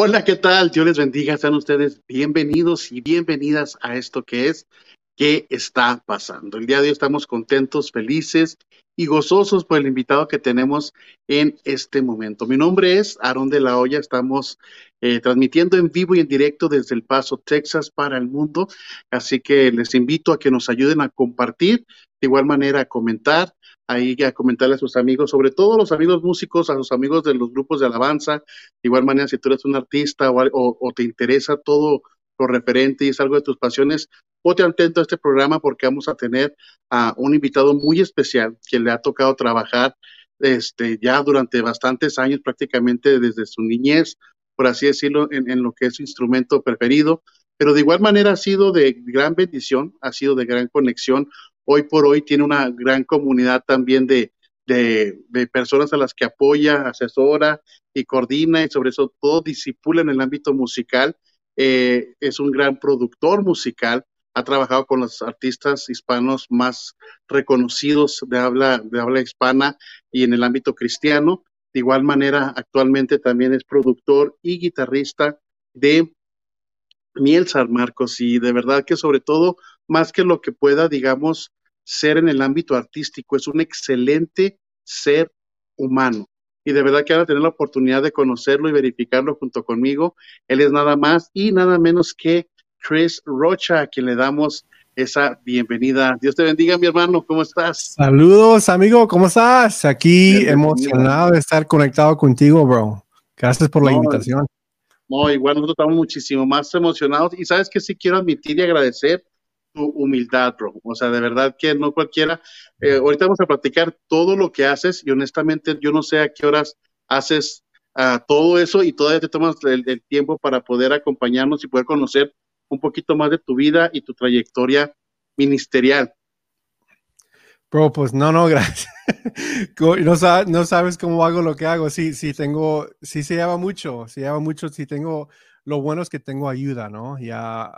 Hola, ¿qué tal? Dios les bendiga. Sean ustedes bienvenidos y bienvenidas a esto que es ¿Qué está pasando? El día de hoy estamos contentos, felices y gozosos por el invitado que tenemos en este momento. Mi nombre es Aarón de la Hoya. Estamos eh, transmitiendo en vivo y en directo desde El Paso, Texas, para el mundo. Así que les invito a que nos ayuden a compartir, de igual manera a comentar, ahí a comentarle a sus amigos, sobre todo a los amigos músicos, a sus amigos de los grupos de alabanza. De igual manera, si tú eres un artista o, te interesa todo lo referente y es algo de tus pasiones, ponte atento a este programa porque vamos a tener a un invitado muy especial que le ha tocado trabajar este, ya durante bastantes años, prácticamente desde su niñez, por así decirlo, en, en lo que es su instrumento preferido. Pero de igual manera ha sido de gran bendición, ha sido de gran conexión hoy por hoy tiene una gran comunidad también de, personas a las que apoya, asesora y coordina y sobre eso todo disipula en el ámbito musical. Eh, es un gran productor musical, ha trabajado con los artistas hispanos más reconocidos de habla, de habla hispana y en el ámbito cristiano. De igual manera, actualmente también es productor y guitarrista de Miel San Marcos y de verdad que sobre todo, más que lo que pueda, digamos, ser en el ámbito artístico, es un excelente ser humano. Y de verdad que ahora tener la oportunidad de conocerlo y verificarlo junto conmigo. Él es nada más y nada menos que Chris Rocha, a quien le damos esa bienvenida. Dios te bendiga, mi hermano. ¿Cómo estás? Saludos, amigo. ¿Cómo estás? Aquí emocionado de estar conectado contigo, bro. Gracias por la invitación. No, igual nosotros estamos muchísimo más emocionados. Y sabes que sí quiero admitir y agradecer humildad, bro. O sea, de verdad que no cualquiera. Eh, ahorita vamos a platicar todo lo que haces y honestamente yo no sé a qué horas haces uh, todo eso y todavía te tomas el, tiempo para poder acompañarnos y poder conocer un poquito más de tu vida y tu trayectoria ministerial. Bro, pues no, no, gracias. no, no, sabes cómo hago lo que hago. Sí, sí, tengo, sí se lleva mucho, se lleva mucho, sí tengo lo bueno es que tengo ayuda, ¿no? Ya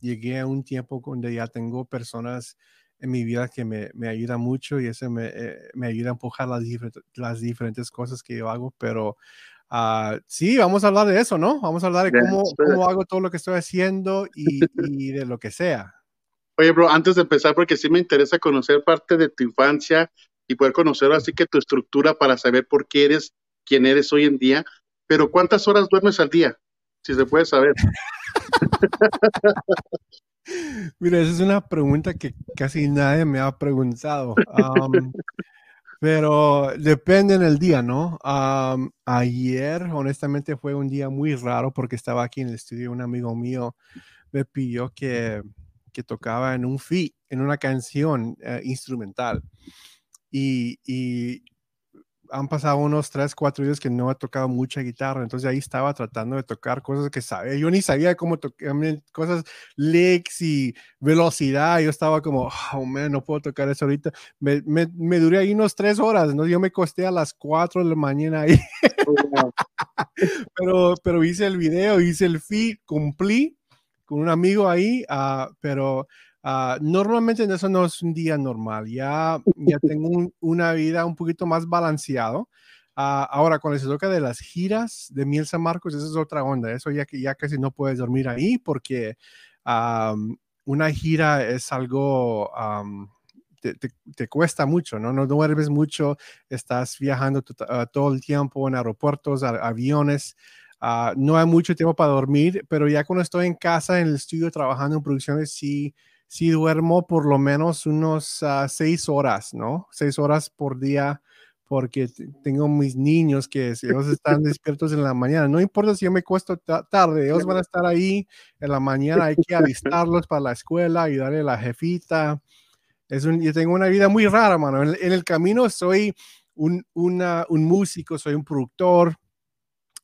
llegué a un tiempo donde ya tengo personas en mi vida que me, me ayudan mucho y eso me, eh, me ayuda a empujar las, las, diferentes cosas que yo hago, pero uh, sí, vamos a hablar de eso, ¿no? Vamos a hablar de cómo, cómo hago todo lo que estoy haciendo y, y, de lo que sea. Oye, bro, antes de empezar, porque sí me interesa conocer parte de tu infancia y poder conocer así que tu estructura para saber por qué eres quien eres hoy en día, pero ¿cuántas horas duermes al día? Si se puede saber. Mira, esa es una pregunta que casi nadie me ha preguntado. pero depende en día, ¿no? ayer, honestamente, fue un día muy raro porque estaba aquí en el estudio. Un amigo mío me pidió que, que tocaba en un feat, en una canción eh, instrumental. Y, y, han pasado unos 3, 4 días que no he tocado mucha guitarra, entonces ahí estaba tratando de tocar cosas que sabía, yo ni sabía cómo tocar, cosas licks y velocidad, yo estaba como, oh man, no puedo tocar eso ahorita, me, me, me duré ahí unos 3 horas, ¿no? yo me costé a las 4 de la mañana ahí, oh, pero, pero hice el video, hice el feed, cumplí con un amigo ahí, uh, pero Ah, normalmente eso no es un día normal, ya, ya tengo una vida un poquito más balanceado. Uh, ahora, cuando se toca de las giras de Miel San Marcos, eso es otra onda, eso ya, ya casi no puedes dormir ahí porque una gira es algo... te, te, cuesta mucho, ¿no? No duermes mucho, estás viajando ah, todo el tiempo en aeropuertos, aviones, no hay mucho tiempo para dormir, pero ya cuando estoy en casa, en el estudio, trabajando en producciones, sí, sí duermo por lo menos unos uh, seis horas, ¿no? Seis horas por día porque tengo mis niños que si ellos están despiertos en la mañana, no importa si yo me cuesto tarde, ellos van a estar ahí en la mañana, hay que alistarlos para la escuela, ayudarle a la jefita. Es un, yo tengo una vida muy rara, mano. En, en el camino soy un, una, un músico, soy un productor,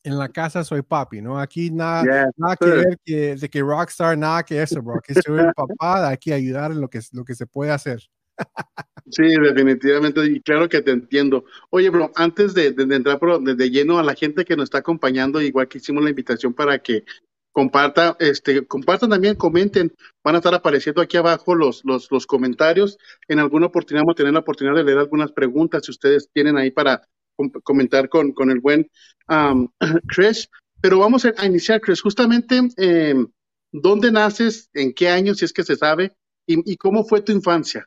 en la casa soy papi, ¿no? Aquí nada, nada que ver que, de que rockstar, nada que eso, bro. Aquí soy el papá, hay que ayudar en lo que, lo que se puede hacer. Sí, definitivamente, y claro que te entiendo. Oye, bro, antes de, de, entrar de, de, lleno a la gente que nos está acompañando, igual que hicimos la invitación para que comparta, este, compartan también, comenten, van a estar apareciendo aquí abajo los, los, los comentarios. En alguna oportunidad vamos a tener la oportunidad de leer algunas preguntas si ustedes tienen ahí para comentar con, con el buen um, Chris. Pero vamos a, iniciar, Chris, justamente, eh, ¿dónde naces? ¿En qué año, si es que se sabe? ¿Y, cómo fue tu infancia?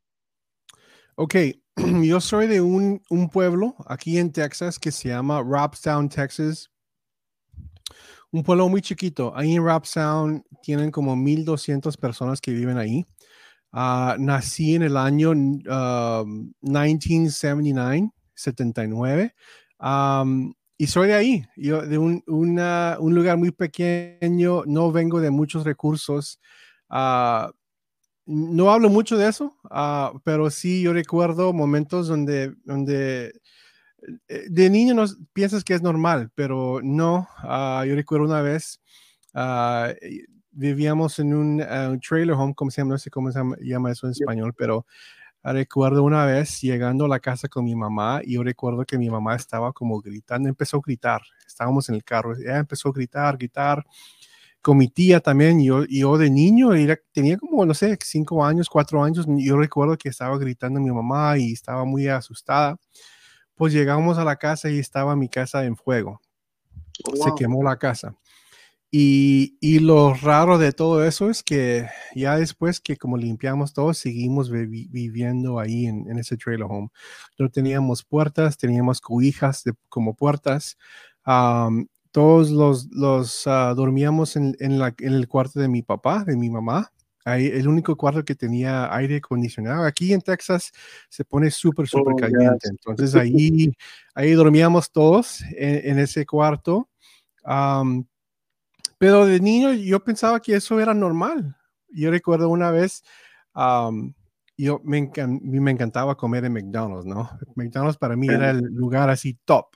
Ok, yo soy de un, un, pueblo aquí en Texas que se llama Robstown, Texas. Un pueblo muy chiquito. Ahí en Robstown tienen como 1.200 personas que viven ahí. Uh, nací en el año 1979, 79. Um, y soy de ahí, yo de un, una, un, lugar muy pequeño, no vengo de muchos recursos. Uh, no hablo mucho de eso, uh, pero sí yo recuerdo momentos donde, donde eh, de niño no, piensas que es normal, pero no. yo recuerdo una vez, vivíamos en un, trailer home, ¿cómo se llama? No sé cómo se llama, eso en español, pero recuerdo una vez llegando a la casa con mi mamá y yo recuerdo que mi mamá estaba como gritando, empezó a gritar, estábamos en el carro, ella empezó a gritar, gritar, con mi tía también, yo, yo de niño tenía como, no sé, cinco años, cuatro años, yo recuerdo que estaba gritando a mi mamá y estaba muy asustada. Pues llegamos a la casa y estaba mi casa en fuego. Se quemó la casa. Y, y, lo raro de todo eso es que ya después que como limpiamos todo, seguimos viviendo ahí en, ese trailer home. No teníamos puertas, teníamos cobijas como puertas. todos los, los ah, dormíamos en, en, la, en, el cuarto de mi papá, de mi mamá. Ahí, el único cuarto que tenía aire acondicionado. Aquí en Texas se pone súper, súper oh, caliente. Entonces ahí, ahí dormíamos todos en, ese cuarto. Pero de niño yo pensaba que eso era normal. Yo recuerdo una vez, yo me, me, encantaba comer en McDonald's, ¿no? McDonald's para mí era el lugar así top.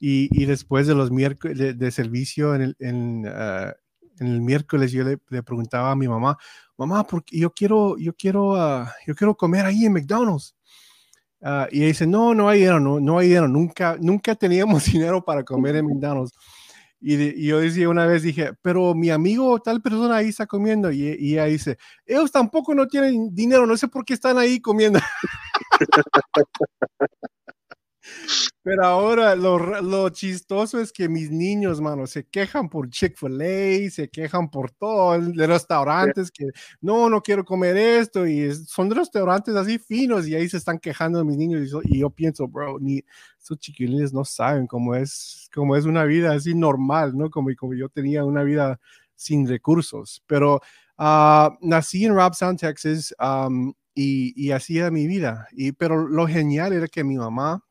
Y, y después de los miércoles de, servicio en el, en, ah, en el, miércoles yo le, le, preguntaba a mi mamá, mamá, porque yo quiero, yo quiero, uh, yo quiero comer ahí en McDonald's. Uh, y ella dice, no, no hay dinero, no, no hay dinero, nunca, nunca teníamos dinero para comer en McDonald's. Y, yo decía una vez, dije, pero mi amigo, tal persona ahí está comiendo. Y, y ella dice, ellos tampoco no tienen dinero, no sé por qué están ahí comiendo. Pero ahora lo, chistoso es que mis niños, mano, se quejan por Chick-fil-A, se quejan por todo, de restaurantes que no, no quiero comer esto. Y son restaurantes así finos y ahí se están quejando mis niños. Y, yo pienso, bro, ni esos chiquilines no saben cómo es, cómo es una vida así normal, ¿no? Como, como yo tenía una vida sin recursos. Pero uh, nací en Robstown, Texas. y, y así era mi vida. Y, pero lo genial era que mi mamá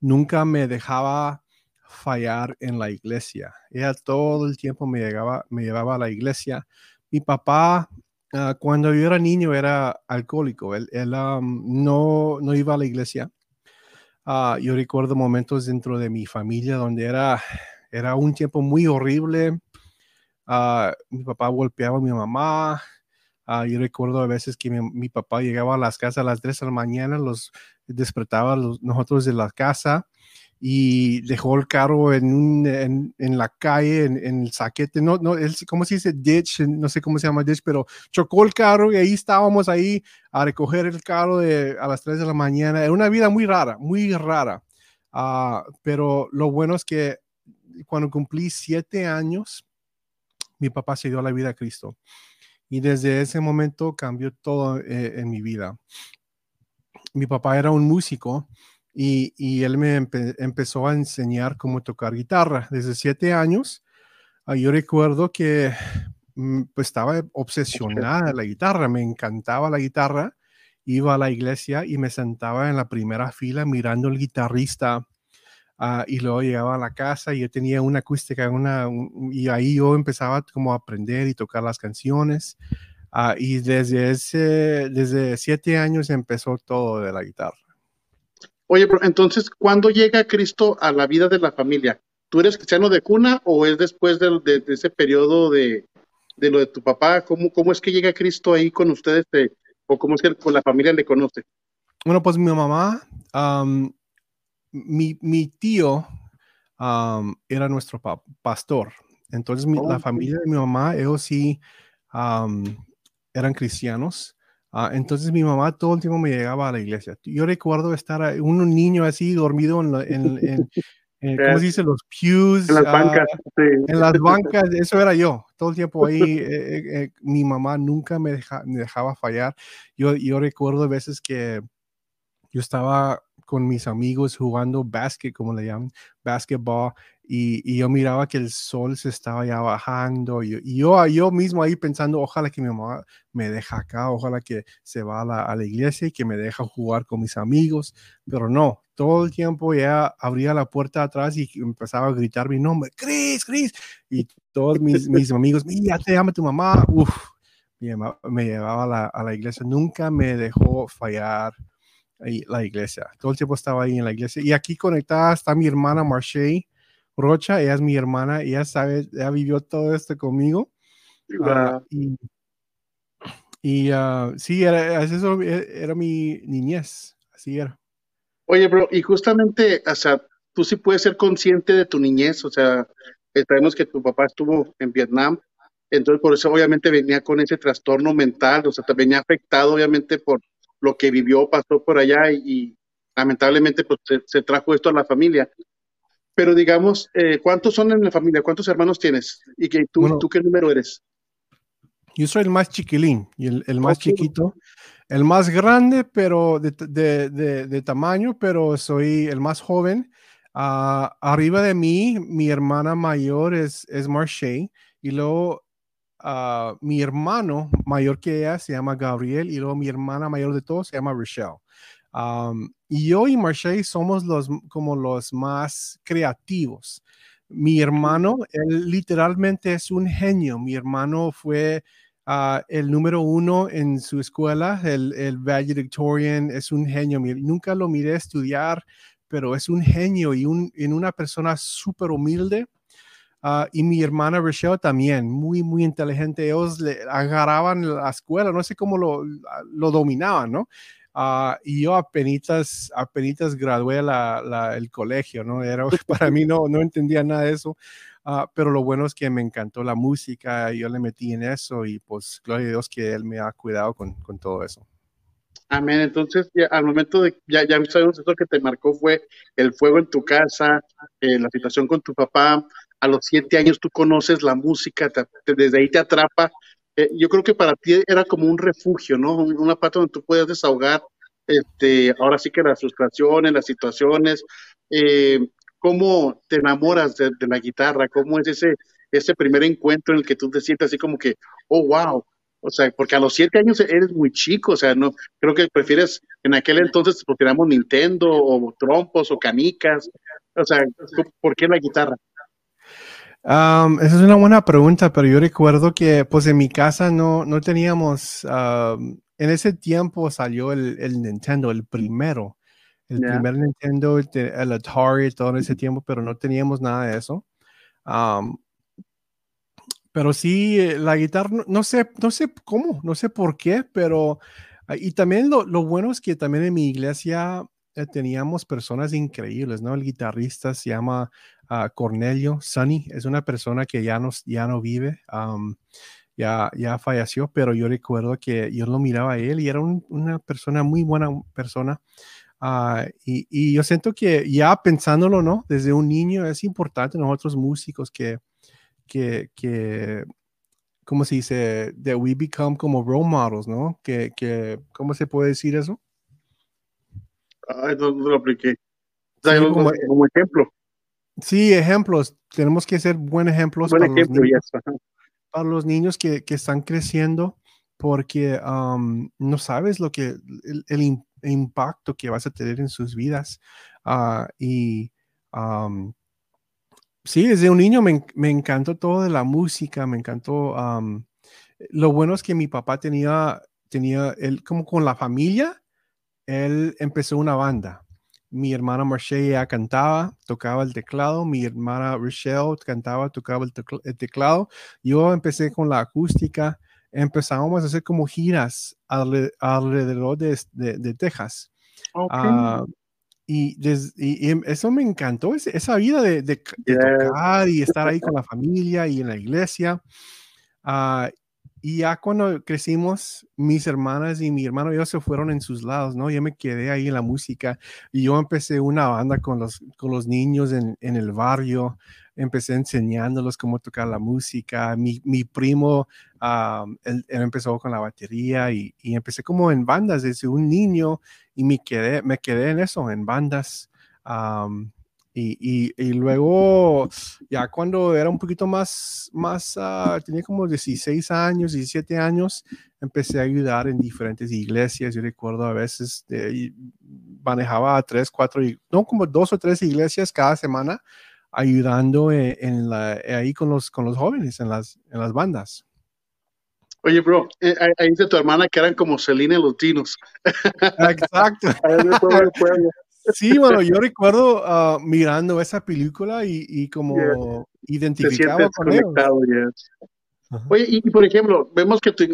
nunca me dejaba fallar en la iglesia. Ella todo el tiempo me, llegaba, me llevaba a la iglesia. Mi papá, ah, cuando yo era niño, era alcohólico. Él, no, no iba a la iglesia. Ah, yo recuerdo momentos dentro de mi familia donde era, era un tiempo muy horrible. Ah, mi papá golpeaba a mi mamá. Yo recuerdo a veces que mi, papá llegaba a las casas a las 3 de la mañana, los despertaba nosotros de la casa y dejó el carro en, un, en, en la calle, en, en, el saquete, no, no, ¿cómo se dice? Ditch, no sé cómo se llama ditch, pero chocó el carro y ahí estábamos ahí a recoger el carro de, a las 3 de la mañana. Era una vida muy rara, muy rara. Uh, pero lo bueno es que cuando cumplí siete años, mi papá se dio la vida a Cristo. Y desde ese momento cambió todo eh, en mi vida mi papá era un músico y, y él me empezó a enseñar cómo tocar guitarra desde siete años. Ah, yo recuerdo que mm, pues estaba obsesionada la guitarra, me encantaba la guitarra. Iba a la iglesia y me sentaba en la primera fila mirando al guitarrista. Uh, y luego llegaba a la casa y yo tenía una acústica una, y ahí yo empezaba como a aprender y tocar las canciones. Ah, y desde ese, desde siete años empezó todo de la guitarra. Oye, entonces, ¿cuándo llega Cristo a la vida de la familia? ¿Tú eres cristiano de cuna o es después de, ese periodo de, lo de tu papá? ¿Cómo, ¿Cómo, es que llega Cristo ahí con ustedes eh, o cómo es que con la familia le conoce? Bueno, pues mi mamá, mi, mi, tío era nuestro pastor. Entonces, la oh, familia de mi mamá, ellos sí eran cristianos. Ah, entonces mi mamá todo el tiempo me llegaba a la iglesia. Yo recuerdo estar un niño así dormido en, eh, ¿cómo se dice? Los pews. En las bancas. En las bancas, eso era yo. Todo el tiempo ahí, eh, mi mamá nunca me, me, dejaba fallar. Yo, yo recuerdo veces que yo estaba con mis amigos jugando básquet, como le llaman, basketball, y, yo miraba que el sol se estaba ya bajando, y, yo, yo mismo ahí pensando, ojalá que mi mamá me deje acá, ojalá que se va a la, a la, iglesia y que me deje jugar con mis amigos, pero no, todo el tiempo ya abría la puerta atrás y empezaba a gritar mi nombre, Chris, Chris, y todos mis, mis amigos, mira, te llama tu mamá, uff, me, llevaba a la, a la iglesia, nunca me dejó fallar la iglesia. Todo el tiempo estaba ahí en la iglesia. Y aquí conectada está mi hermana Marche Rocha, ella es mi hermana, ella sabe, ella vivió todo esto conmigo. Ah, y, y uh, sí, era, eso e, era mi niñez, así era. Oye, bro, y justamente, o sea, tú sí puedes ser consciente de tu niñez, o sea, sabemos que tu papá estuvo en Vietnam, entonces por eso obviamente venía con ese trastorno mental, o sea, te venía afectado obviamente por lo que vivió, pasó por allá y, lamentablemente pues se, trajo esto a la familia. Pero digamos, eh, ¿cuántos son en la familia? ¿Cuántos hermanos tienes? ¿Y que tú, tú qué número eres? Yo soy el más chiquilín y el, más chiquito, el más grande, pero de, de, de, tamaño, pero soy el más joven. Ah, arriba de mí, mi hermana mayor es, es Marche y luego Ah, mi hermano mayor que ella se llama Gabriel y luego mi hermana mayor de todos se llama Rochelle. y yo y Marche somos los como los más creativos. Mi hermano, él literalmente es un genio. Mi hermano fue ah, el número uno en su escuela, el, el Valedictorian, es un genio. Nunca lo miré estudiar, pero es un genio y un, en una persona súper humilde Ah, y mi hermana Rochelle también, muy, muy inteligente. Ellos le agarraban la escuela, no sé cómo lo, lo dominaban, ¿no? Uh, y yo apenas, apenas gradué la, la, el colegio, ¿no? Era, para mí no, no entendía nada de eso, uh, pero lo bueno es que me encantó la música, yo le metí en eso y pues gloria a Dios que Él me ha cuidado con, con todo eso. Amén. Entonces, ya, al momento de, ya, ya sabemos eso que te marcó fue el fuego en tu casa, eh, la situación con tu papá, a los siete años tú conoces la música, desde ahí te atrapa. Eh, yo creo que para ti era como un refugio, ¿no? Una parte donde tú puedes desahogar, este, ahora sí que las frustraciones, las situaciones. Eh, ¿Cómo te enamoras de, la guitarra? ¿Cómo es ese, ese primer encuentro en el que tú te sientes así como que, oh, wow, o sea, porque a los siete años eres muy chico, o sea, no, creo que prefieres, en aquel entonces, éramos Nintendo o trompos o canicas, o sea, ¿por qué la guitarra? Esa es una buena pregunta, pero yo recuerdo que pues en mi casa no, no teníamos, en ese tiempo salió el, el, Nintendo, el primero, el primer Nintendo, el, Atari, todo ese tiempo, pero no teníamos nada de eso. pero sí, eh, la guitarra, no, sé, no sé cómo, no sé por qué, pero, ah, y también lo, lo bueno es que también en mi iglesia eh, teníamos personas increíbles, ¿no? El guitarrista se llama Cornelio Sunny, es una persona que ya no, ya no vive, ya, ya falleció, pero yo recuerdo que yo lo miraba a él y era una persona muy buena persona. Ah, y, y, yo siento que ya pensándolo, ¿no? Desde un niño es importante nosotros músicos que, que, que ¿cómo se dice? That we become como role models, ¿no? Que, que ¿cómo se puede decir eso? Ay, no, lo apliqué. como, ejemplo. Sí, ejemplos. Tenemos que ser buenos ejemplos para, los niños, para, los niños, que, que están creciendo porque no sabes lo que el, impacto que vas a tener en sus vidas. Uh, y sí, desde un niño me, me, encantó todo de la música, me encantó. lo bueno es que mi papá tenía, tenía, él como con la familia, él empezó una banda mi hermana Marche ya cantaba, tocaba el teclado, mi hermana Rochelle cantaba, tocaba el, teclado. Yo empecé con la acústica, empezamos a hacer como giras alrededor de, de, Texas. Ah, y, em, eso me encantó, esa vida de, tocar y estar ahí con la familia y en la iglesia. Uh, y ya cuando crecimos, mis hermanas y mi hermano yo se fueron en sus lados, ¿no? Yo me quedé ahí en la música y yo empecé una banda con los, con los niños en, en el barrio, empecé enseñándolos cómo tocar la música. Mi, mi primo, ah, él, empezó con la batería y, y, empecé como en bandas desde un niño y me quedé, me quedé en eso, en bandas. Y, y, luego, ya cuando era un poquito más, más uh, tenía como 16 años, 17 años, empecé a ayudar en diferentes iglesias. Yo recuerdo a veces manejaba tres, cuatro, no como dos o tres iglesias cada semana, ayudando en, en la, ahí con los, con los jóvenes, en las, en las bandas. Oye, bro, eh, ahí dice tu hermana que eran como Selena y los Dinos. Exacto. Sí, bueno, yo recuerdo uh, mirando esa película y, y como yeah. identificaba con ellos. Yes. Oye, y, y, por ejemplo, vemos que tú,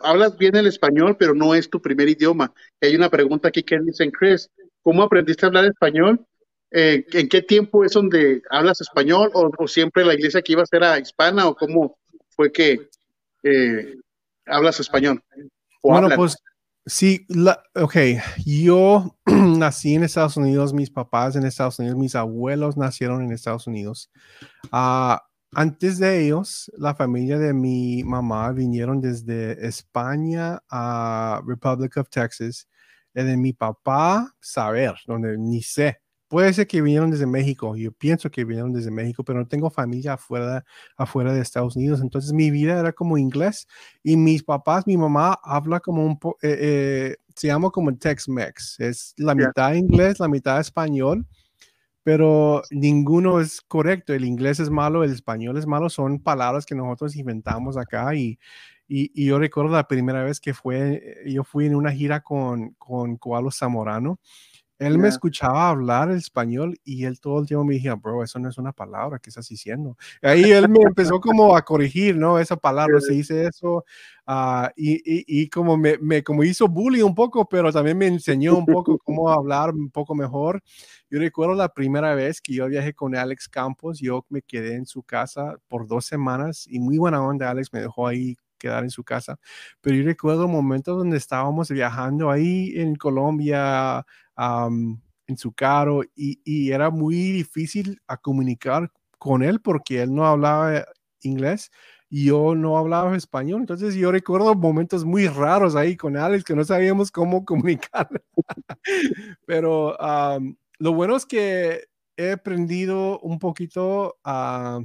hablas bien el español, pero no es tu primer idioma. Hay una pregunta aquí que dicen, Chris, ¿cómo aprendiste a hablar español? Eh, ¿En qué tiempo es donde hablas español o, o, siempre la iglesia que ibas era hispana o cómo fue que eh, hablas español? Bueno, hablan? pues Sí, la, ok, yo nací en Estados Unidos, mis papás en Estados Unidos, mis abuelos nacieron en Estados Unidos. Uh, antes de ellos, la familia de mi mamá vinieron desde España a Republic of Texas. Y de mi papá, saber, donde ni sé. Puede ser que vinieron desde México, yo pienso que vinieron desde México, pero no tengo familia afuera, afuera de Estados Unidos. Entonces mi vida era como inglés y mis papás, mi mamá habla como un poco, eh, eh, se llama como Tex-Mex, es la yeah. mitad inglés, la mitad español, pero ninguno es correcto. El inglés es malo, el español es malo, son palabras que nosotros inventamos acá y, y, y, yo recuerdo la primera vez que fue, yo fui en una gira con, con Coalo Zamorano él yeah. me escuchaba hablar el español y él todo el tiempo me decía, bro, eso no es una palabra, ¿qué estás diciendo? Ahí él me empezó como a corregir, ¿no? Esa palabra, se dice eso. Uh, y, y, y, como me, me, como hizo bullying un poco, pero también me enseñó un poco cómo hablar un poco mejor. Yo recuerdo la primera vez que yo viajé con Alex Campos, yo me quedé en su casa por dos semanas y muy buena onda, Alex me dejó ahí quedar en su casa. Pero yo recuerdo momentos donde estábamos viajando ahí en Colombia, um, en su carro, y, era muy difícil comunicar con él porque él no hablaba inglés y yo no hablaba español. Entonces yo recuerdo momentos muy raros ahí con Alex que no sabíamos cómo comunicar. Pero lo bueno es que he aprendido un poquito a,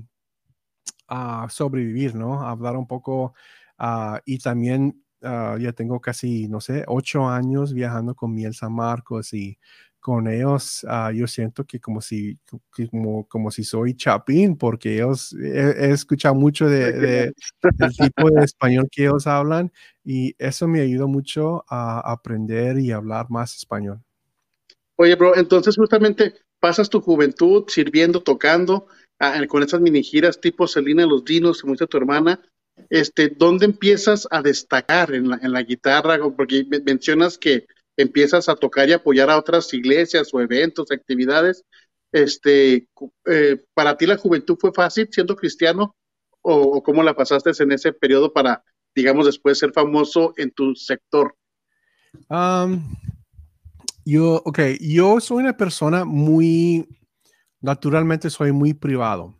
a sobrevivir, ¿no? A hablar un poco Uh, y también uh, ya tengo casi, no sé, ocho años viajando con Miel San Marcos y con ellos uh, yo siento que como si, como, como si soy chapín, porque ellos, he, he escuchado mucho de, de, del tipo de español que ellos hablan y eso me ayudó mucho a aprender y hablar más español. Oye, bro, entonces justamente pasas tu juventud sirviendo, tocando, con esas mini giras tipo Selena Los Dinos, como dice tu hermana, este, ¿dónde empiezas a destacar en la, en la guitarra? Porque mencionas que empiezas a tocar y apoyar a otras iglesias o eventos, actividades. Este, eh, ¿Para ti la juventud fue fácil siendo cristiano? ¿O, o cómo la pasaste en ese periodo para, digamos, después ser famoso en tu sector? Um, yo, ok, yo soy una persona muy, naturalmente soy muy privado.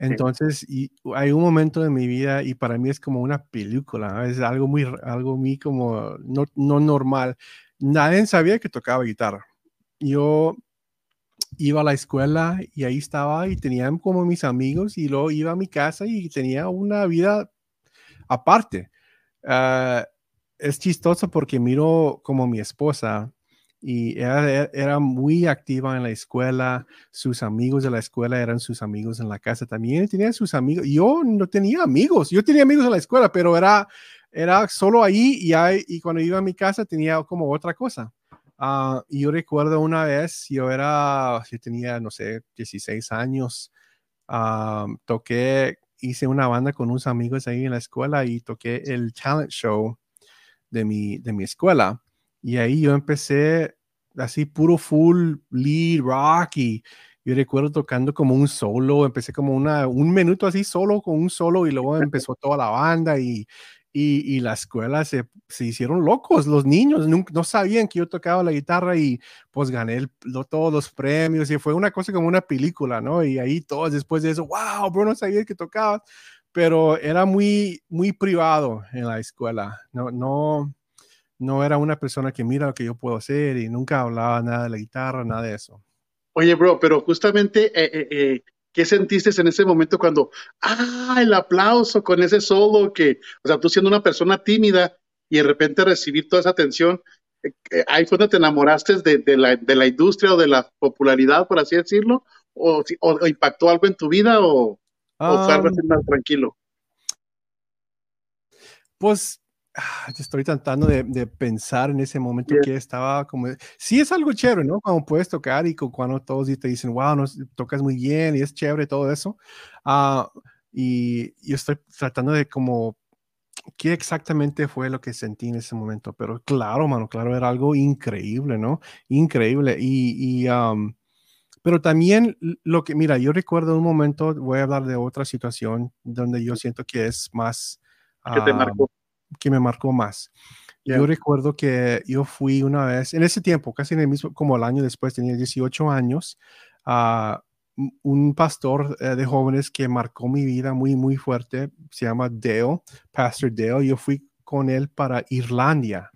Entonces, hay un momento de mi vida y para mí es como una película, es algo muy, algo muy como no, no normal. Nadie sabía que tocaba guitarra. Yo iba a la escuela y ahí estaba y tenía como mis amigos y luego iba a mi casa y tenía una vida aparte. Uh, es chistoso porque miro como mi esposa y era, era, muy activa en la escuela, sus amigos de la escuela eran sus amigos en la casa también, tenía sus amigos, yo no tenía amigos, yo tenía amigos en la escuela, pero era, era solo ahí y, ahí, y cuando iba a mi casa tenía como otra cosa. Uh, yo recuerdo una vez, yo era, yo tenía, no sé, 16 años, uh, toqué, hice una banda con unos amigos ahí en la escuela y toqué el talent show de mi, de mi escuela. Y ahí yo empecé así puro full lead rock y yo recuerdo tocando como un solo, empecé como una, un minuto así solo con un solo y luego empezó toda la banda y, y, la escuela se, hicieron locos, los niños no, sabían que yo tocaba la guitarra y pues gané todos los premios y fue una cosa como una película, ¿no? Y ahí todos después de eso, wow, bro, no sabía que tocabas, pero era muy, muy privado en la escuela, no, no, no era una persona que mira lo que yo puedo hacer y nunca hablaba nada de la guitarra, nada de eso. Oye, bro, pero justamente, eh, eh, eh, ¿qué sentiste en ese momento cuando, ah, el aplauso con ese solo que, o sea, tú siendo una persona tímida y de repente recibir toda esa atención, ahí fue donde te enamoraste de, la, de, la, industria o de la popularidad, por así decirlo? ¿O, o, impactó algo en tu vida o, o fue algo más tranquilo? Pues estoy tratando de, pensar en ese momento que estaba como, sí es algo chévere, ¿no? Cuando puedes tocar y cuando todos te dicen, wow, no, tocas muy bien y es chévere todo eso. Uh, y yo estoy tratando de como, ¿qué exactamente fue lo que sentí en ese momento? Pero claro, mano, claro, era algo increíble, ¿no? Increíble. Y, y um, pero también lo que, mira, yo recuerdo un momento, voy a hablar de otra situación donde yo siento que es más... ¿Qué te marcó? Que me marcó más. Yo recuerdo que yo fui una vez, en ese tiempo, casi en el mismo, como el año después, tenía 18 años, a un pastor eh, de jóvenes que marcó mi vida muy, muy fuerte, se llama Dale, Pastor Dale. Yo fui con él para Irlandia.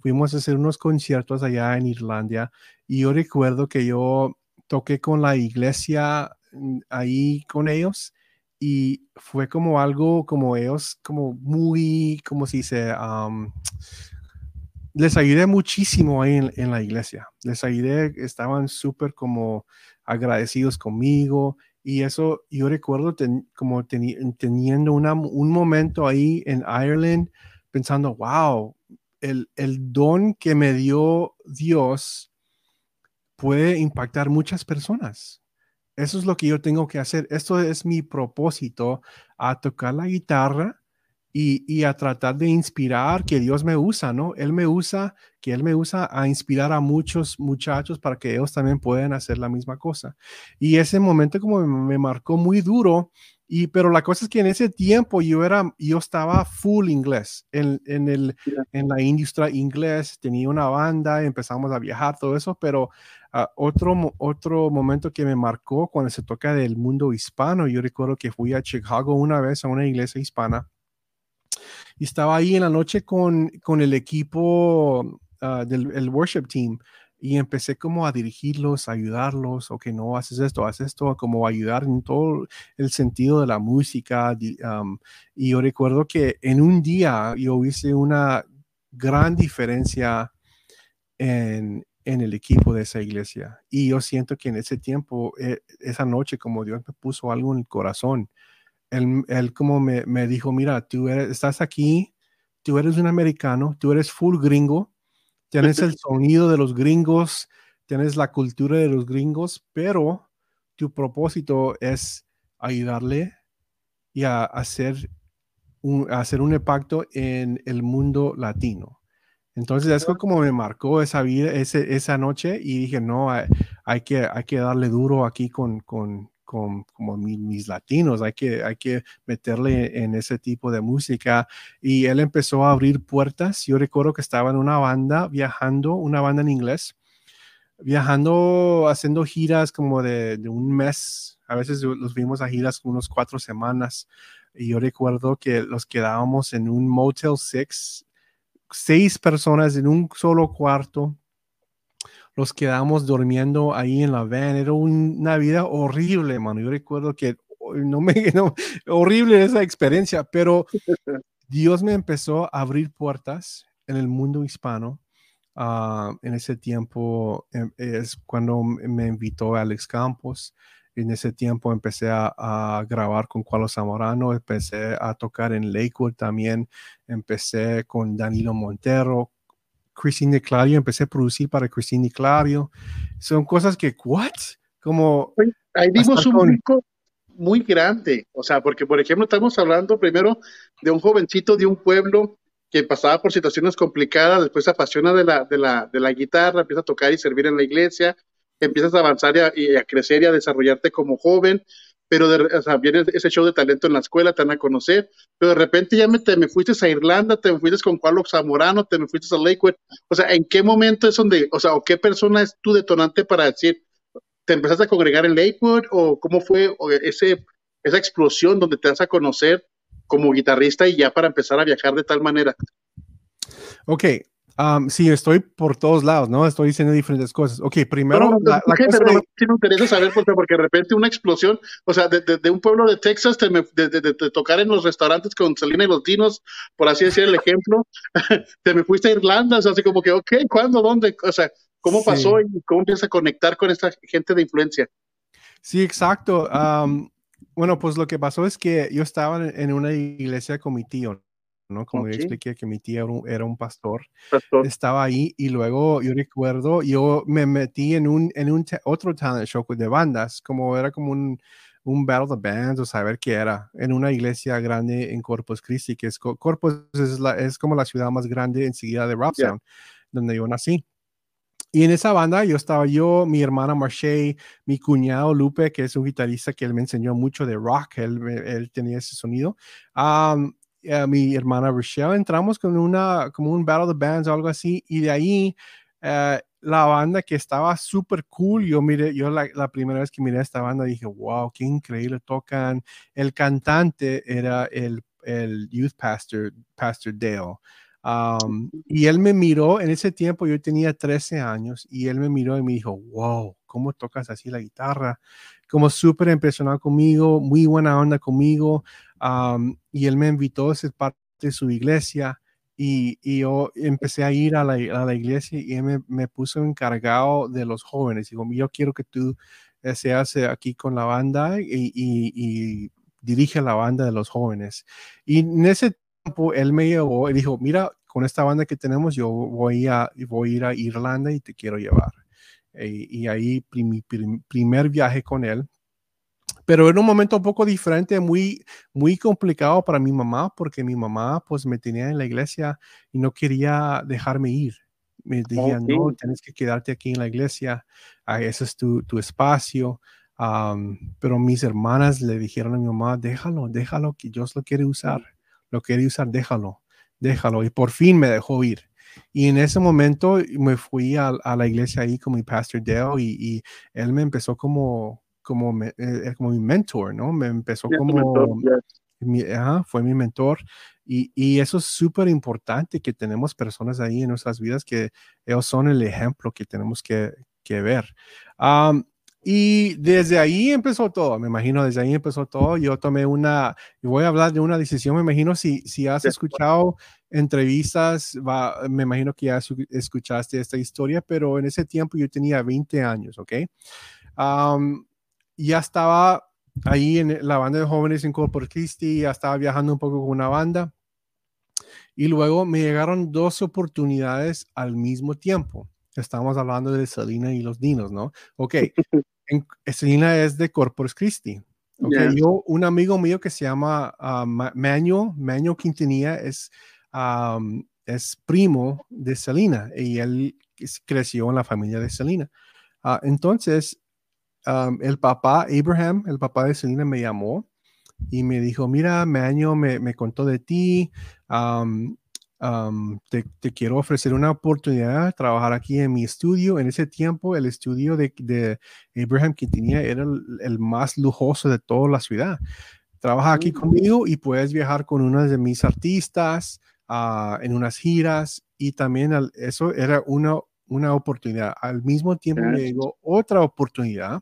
Fuimos a hacer unos conciertos allá en Irlandia y yo recuerdo que yo toqué con la iglesia mm, ahí con ellos y fue como algo como ellos, como muy, como si se, les ayudé muchísimo ahí en, la iglesia, les ayudé, estaban súper como agradecidos conmigo y eso yo recuerdo como teniendo una, un momento ahí en Ireland pensando, wow, el, el don que me dio Dios puede impactar muchas personas eso es lo que yo tengo que hacer. Esto es mi propósito, a tocar la guitarra y, a tratar de inspirar que Dios me usa, ¿no? Él me usa, que Él me usa a inspirar a muchos muchachos para que ellos también puedan hacer la misma cosa. Y ese momento como me marcó muy duro y, pero la cosa es que en ese tiempo yo era, yo estaba full inglés en, en, el, en la industria inglés, tenía una banda, empezamos a viajar, todo eso, pero uh, otro, otro momento que me marcó cuando se toca del mundo hispano, yo recuerdo que fui a Chicago una vez a una iglesia hispana y estaba ahí en la noche con, con el equipo uh, del el worship team y empecé como a dirigirlos, a ayudarlos, o que no haces esto, haces esto, como ayudar en todo el sentido de la música. y yo recuerdo que en un día yo hice una gran diferencia en, en el equipo de esa iglesia. Y yo siento que en ese tiempo, eh, esa noche, como Dios me puso algo en el corazón, él, él como me, me, dijo, mira, tú estás aquí, tú eres un americano, tú eres full gringo, tienes el sonido de los gringos, tienes la cultura de los gringos, pero tu propósito es ayudarle y a hacer un, hacer un impacto en el mundo latino. Entonces, eso como me marcó esa vida, ese, esa noche y dije, no, hay, hay, que, hay que darle duro aquí con, con, con como mis, latinos, hay que, hay que meterle en ese tipo de música. Y él empezó a abrir puertas. Yo recuerdo que estaba en una banda viajando, una banda en inglés, viajando, haciendo giras como de, un mes. A veces los vimos a giras unos cuatro semanas. Y yo recuerdo que los quedábamos en un Motel Six, seis personas en un solo cuarto los quedamos durmiendo ahí en la van. Era una vida horrible, mano. Yo recuerdo que no me, horrible esa experiencia, pero Dios me empezó a abrir puertas en el mundo hispano. Ah, en ese tiempo em, es cuando me invitó Alex Campos. En ese tiempo empecé a, a, grabar con Carlos Zamorano, empecé a tocar en Lakewood también, empecé con Danilo Montero, Christine Clario, empecé a producir para Christine Clario. Son cosas que, ¿what? Como... Ahí vimos un público muy grande, o sea, porque por ejemplo estamos hablando primero de un jovencito de un pueblo que pasaba por situaciones complicadas, después se apasiona de la, de la, de la guitarra, empieza a tocar y servir en la iglesia, empiezas a avanzar y a, crecer y a desarrollarte como joven, pero de, o sea, viene ese show de talento en la escuela, te van a conocer, pero de repente ya me, te, me fuiste a Irlanda, te me fuiste con Carlos Zamorano, te me fuiste a Lakewood, o sea, ¿en qué momento es donde, o sea, o qué persona es tu detonante para decir, te empezaste a congregar en Lakewood o cómo fue ese, esa explosión donde te vas a conocer como guitarrista y ya para empezar a viajar de tal manera? Ok, Um, sí, estoy por todos lados, ¿no? Estoy diciendo diferentes cosas. Ok, primero. No, la, gente, me interesa saber, porque, porque de repente una explosión, o sea, de, de, un pueblo de Texas, te de, tocar en los restaurantes con Salina y los Dinos, por así decir el ejemplo, te me fuiste a Irlanda, o sea, así como que, ok, ¿cuándo, dónde? O sea, ¿cómo pasó y cómo empiezas a conectar con esta gente de influencia? Sí, exacto. Um, bueno, pues lo que pasó es que yo estaba en una iglesia con mi tío, ¿no? Como yo expliqué que mi tía era un, pastor, estaba ahí y luego yo recuerdo, yo me metí en un, en un otro talent show de bandas, como era como un, un Battle of Bands o saber qué era, en una iglesia grande en Corpus Christi, que es Corpus es, la, es como la ciudad más grande enseguida de Robstown, donde yo nací. Y en esa banda yo estaba yo, mi hermana Marche, mi cuñado Lupe, que es un guitarrista que él me enseñó mucho de rock, él, él tenía ese sonido mi hermana Rochelle, entramos con una, como un Battle of Bands o algo así, y de ahí eh, la banda que estaba súper cool, yo miré, yo la, la, primera vez que miré esta banda dije, wow, qué increíble tocan. El cantante era el, el youth pastor, Pastor Dale. Um, y él me miró, en ese tiempo yo tenía 13 años, y él me miró y me dijo, wow, ¿cómo tocas así la guitarra? Como súper impresionado conmigo, muy buena onda conmigo y él me invitó a ser parte de su iglesia y, y yo empecé a ir a la, a la iglesia y él me, me, puso encargado de los jóvenes. Digo, yo quiero que tú eh, seas eh, aquí con la banda y, y, dirige la banda de los jóvenes. Y en ese tiempo él me llevó y dijo, mira, con esta banda que tenemos yo voy a, voy a ir a Irlanda y te quiero llevar. Y, ahí mi primer viaje con él pero era un momento un poco diferente, muy, muy complicado para mi mamá, porque mi mamá pues me tenía en la iglesia y no quería dejarme ir. Me decía, no, tienes que quedarte aquí en la iglesia, ah, ese es tu, tu espacio. pero mis hermanas le dijeron a mi mamá, déjalo, déjalo, que Dios lo quiere usar, lo quiere usar, déjalo, déjalo. Y por fin me dejó ir. Y en ese momento me fui a, a la iglesia ahí con mi pastor Dale y, y él me empezó como, como, eh, como mi mentor, ¿no? Me empezó como... fue mi mentor. Y, y eso es súper importante que tenemos personas ahí en nuestras vidas que ellos son el ejemplo que tenemos que, que ver. y desde ahí empezó todo, me imagino, desde ahí empezó todo. Yo tomé una, voy a hablar de una decisión, me imagino, si, si has escuchado entrevistas, va, me imagino que ya escuchaste esta historia, pero en ese tiempo yo tenía 20 años, ¿ok? Ya estaba ahí en la banda de jóvenes en Corpus Christi, ya estaba viajando un poco con una banda. Y luego me llegaron dos oportunidades al mismo tiempo. Estamos hablando de Selina y los Dinos, ¿no? Ok, en, Selina es de Corpus Christi. Okay, yo, un amigo mío que se llama uh, Manuel, Manuel Quintanilla, es, es primo de Selina y él creció en la familia de Selina. Ah, entonces, el papá, Abraham, el papá de Selena, me llamó y me dijo, mira, Maño me, me contó de ti, te, te, quiero ofrecer una oportunidad de trabajar aquí en mi estudio. En ese tiempo, el estudio de, de Abraham que tenía era el, más lujoso de toda la ciudad. Trabaja aquí mm. conmigo y puedes viajar con uno de mis artistas ah, en unas giras y también eso era una una oportunidad. Al mismo tiempo me llegó otra oportunidad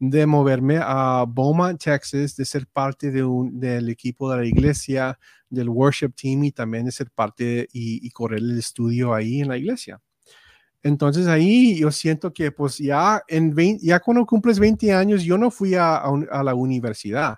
de moverme a Beaumont, Texas, de ser parte de un, del equipo de la iglesia, del worship team y también de ser parte y, correr el estudio ahí en la iglesia. Entonces ahí yo siento que pues ya, en ya cuando cumples 20 años, yo no fui a, a, la universidad.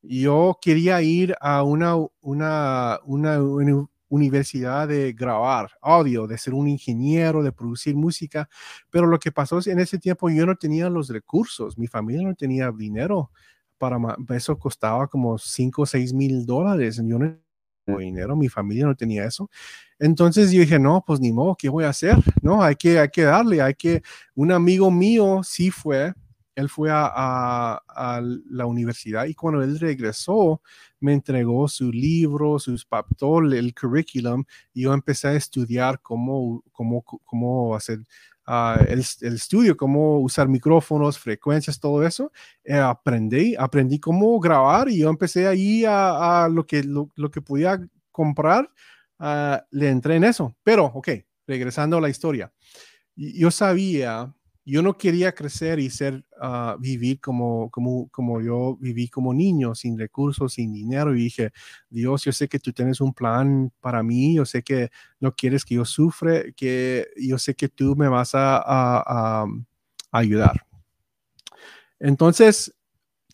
Yo quería ir a una, una, una, universidad de grabar audio, de ser un ingeniero, de producir música, pero lo que pasó es en ese tiempo yo no tenía los recursos, mi familia no tenía dinero para eso costaba como 5 o 6 mil dólares, yo no tenía dinero, mi familia no tenía eso. Entonces yo dije, no, pues ni modo, ¿qué voy a hacer? No, hay que, hay que darle, hay que, un amigo mío sí fue él fue a, la universidad y cuando él regresó, me entregó su libro, sus todo el curriculum y yo empecé a estudiar cómo, cómo, cómo hacer ah, el, estudio, cómo usar micrófonos, frecuencias, todo eso. Eh, aprendí, aprendí cómo grabar y yo empecé ahí a, lo, que, lo, que podía comprar, ah, le entré en eso. Pero, ok, regresando a la historia. Yo sabía yo no quería crecer y ser, uh, vivir como, como, como yo viví como niño, sin recursos, sin dinero. Y dije, Dios, yo sé que tú tienes un plan para mí, yo sé que no quieres que yo sufre, que yo sé que tú me vas a, a, ayudar. Entonces,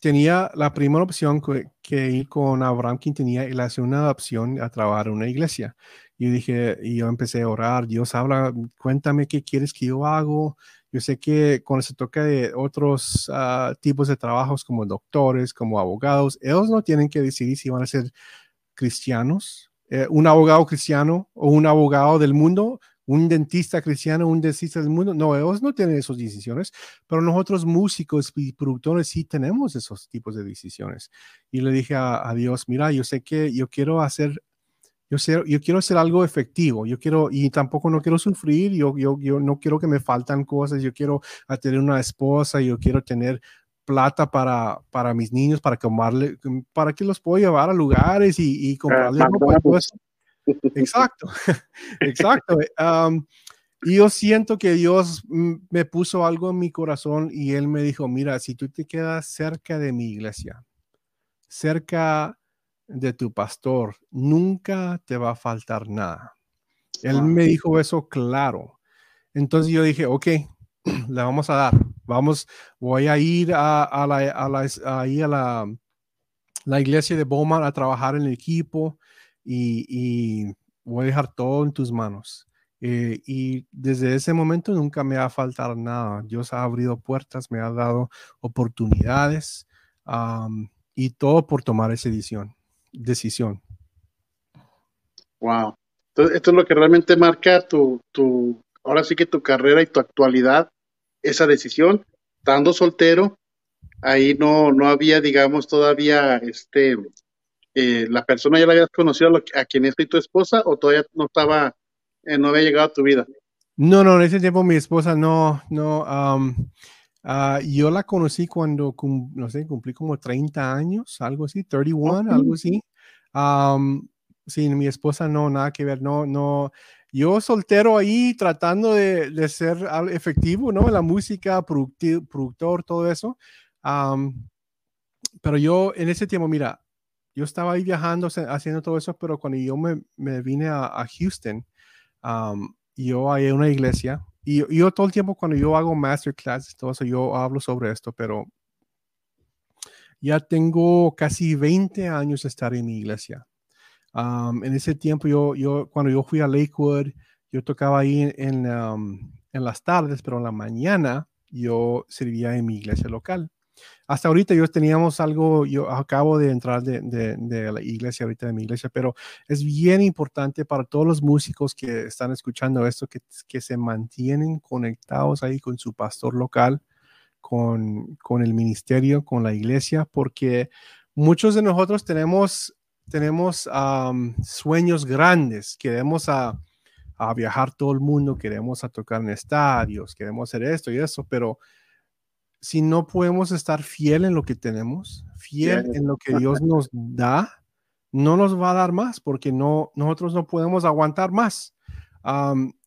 tenía la primera opción que, ir con Abraham quien tenía y la segunda opción a trabajar en una iglesia. Y dije, y yo empecé a orar, Dios habla, cuéntame qué quieres que yo hago, yo sé que cuando se toca de otros ah, tipos de trabajos como doctores, como abogados, ellos no tienen que decidir si van a ser cristianos, eh, un abogado cristiano o un abogado del mundo, un dentista cristiano, un dentista del mundo. No, ellos no tienen esas decisiones, pero nosotros músicos y productores sí tenemos esos tipos de decisiones. Y le dije a, a Dios, mira, yo sé que yo quiero hacer yo, yo quiero hacer algo efectivo, yo quiero, y tampoco no quiero sufrir, yo, yo, yo no quiero que me faltan cosas, yo quiero tener una esposa, yo quiero tener plata para, para mis niños, para comarle, para que los pueda llevar a lugares y, y comprarle Exacto, exacto. y yo siento que Dios me puso algo en mi corazón y Él me dijo, mira, si tú te quedas cerca de mi iglesia, cerca de tu pastor, nunca te va a faltar nada. Él me dijo eso claro. Entonces yo dije, ok, le vamos a dar. Vamos, voy a ir a, la, a, la, a la, la, iglesia de Bowman a trabajar en el equipo y, voy a dejar todo en tus manos. Eh, y desde ese momento nunca me va a faltar nada. Dios ha abrido puertas, me ha dado oportunidades y todo por tomar esa decisión decisión. Wow. Entonces, esto es lo que realmente marca tu, tu, ahora sí que tu carrera y tu actualidad, esa decisión, estando soltero, ahí no, no había, digamos, todavía, este, eh, la persona ya la habías conocido a, quien es tu esposa o todavía no estaba, eh, no había llegado a tu vida. No, no, en ese tiempo mi esposa no, no, Ah, yo la conocí cuando, no sé, cumplí como 30 años, algo así, 31, algo así. sin mi esposa no, nada que ver, no, no. Yo soltero ahí tratando de, de ser efectivo, ¿no? La música, productor, todo eso. pero yo en ese tiempo, mira, yo estaba ahí viajando, haciendo todo eso, pero cuando yo me, me vine a, a Houston, yo hay una iglesia y yo todo el tiempo cuando yo hago masterclass, todo eso, yo hablo sobre esto, pero ya tengo casi 20 años de estar en mi iglesia. en ese tiempo, yo, yo, cuando yo fui a Lakewood, yo tocaba ahí en, en las tardes, pero en la mañana yo servía en mi iglesia local hasta ahorita yo teníamos algo, yo acabo de entrar de, la iglesia, ahorita de mi iglesia, pero es bien importante para todos los músicos que están escuchando esto, que, se mantienen conectados ahí con su pastor local, con, el ministerio, con la iglesia, porque muchos de nosotros tenemos, tenemos sueños grandes, queremos a, a viajar todo el mundo, queremos a tocar en estadios, queremos hacer esto y eso, pero si no podemos estar fiel en lo que tenemos, fiel en lo que Dios nos da, no nos va a dar más porque no, nosotros no podemos aguantar más.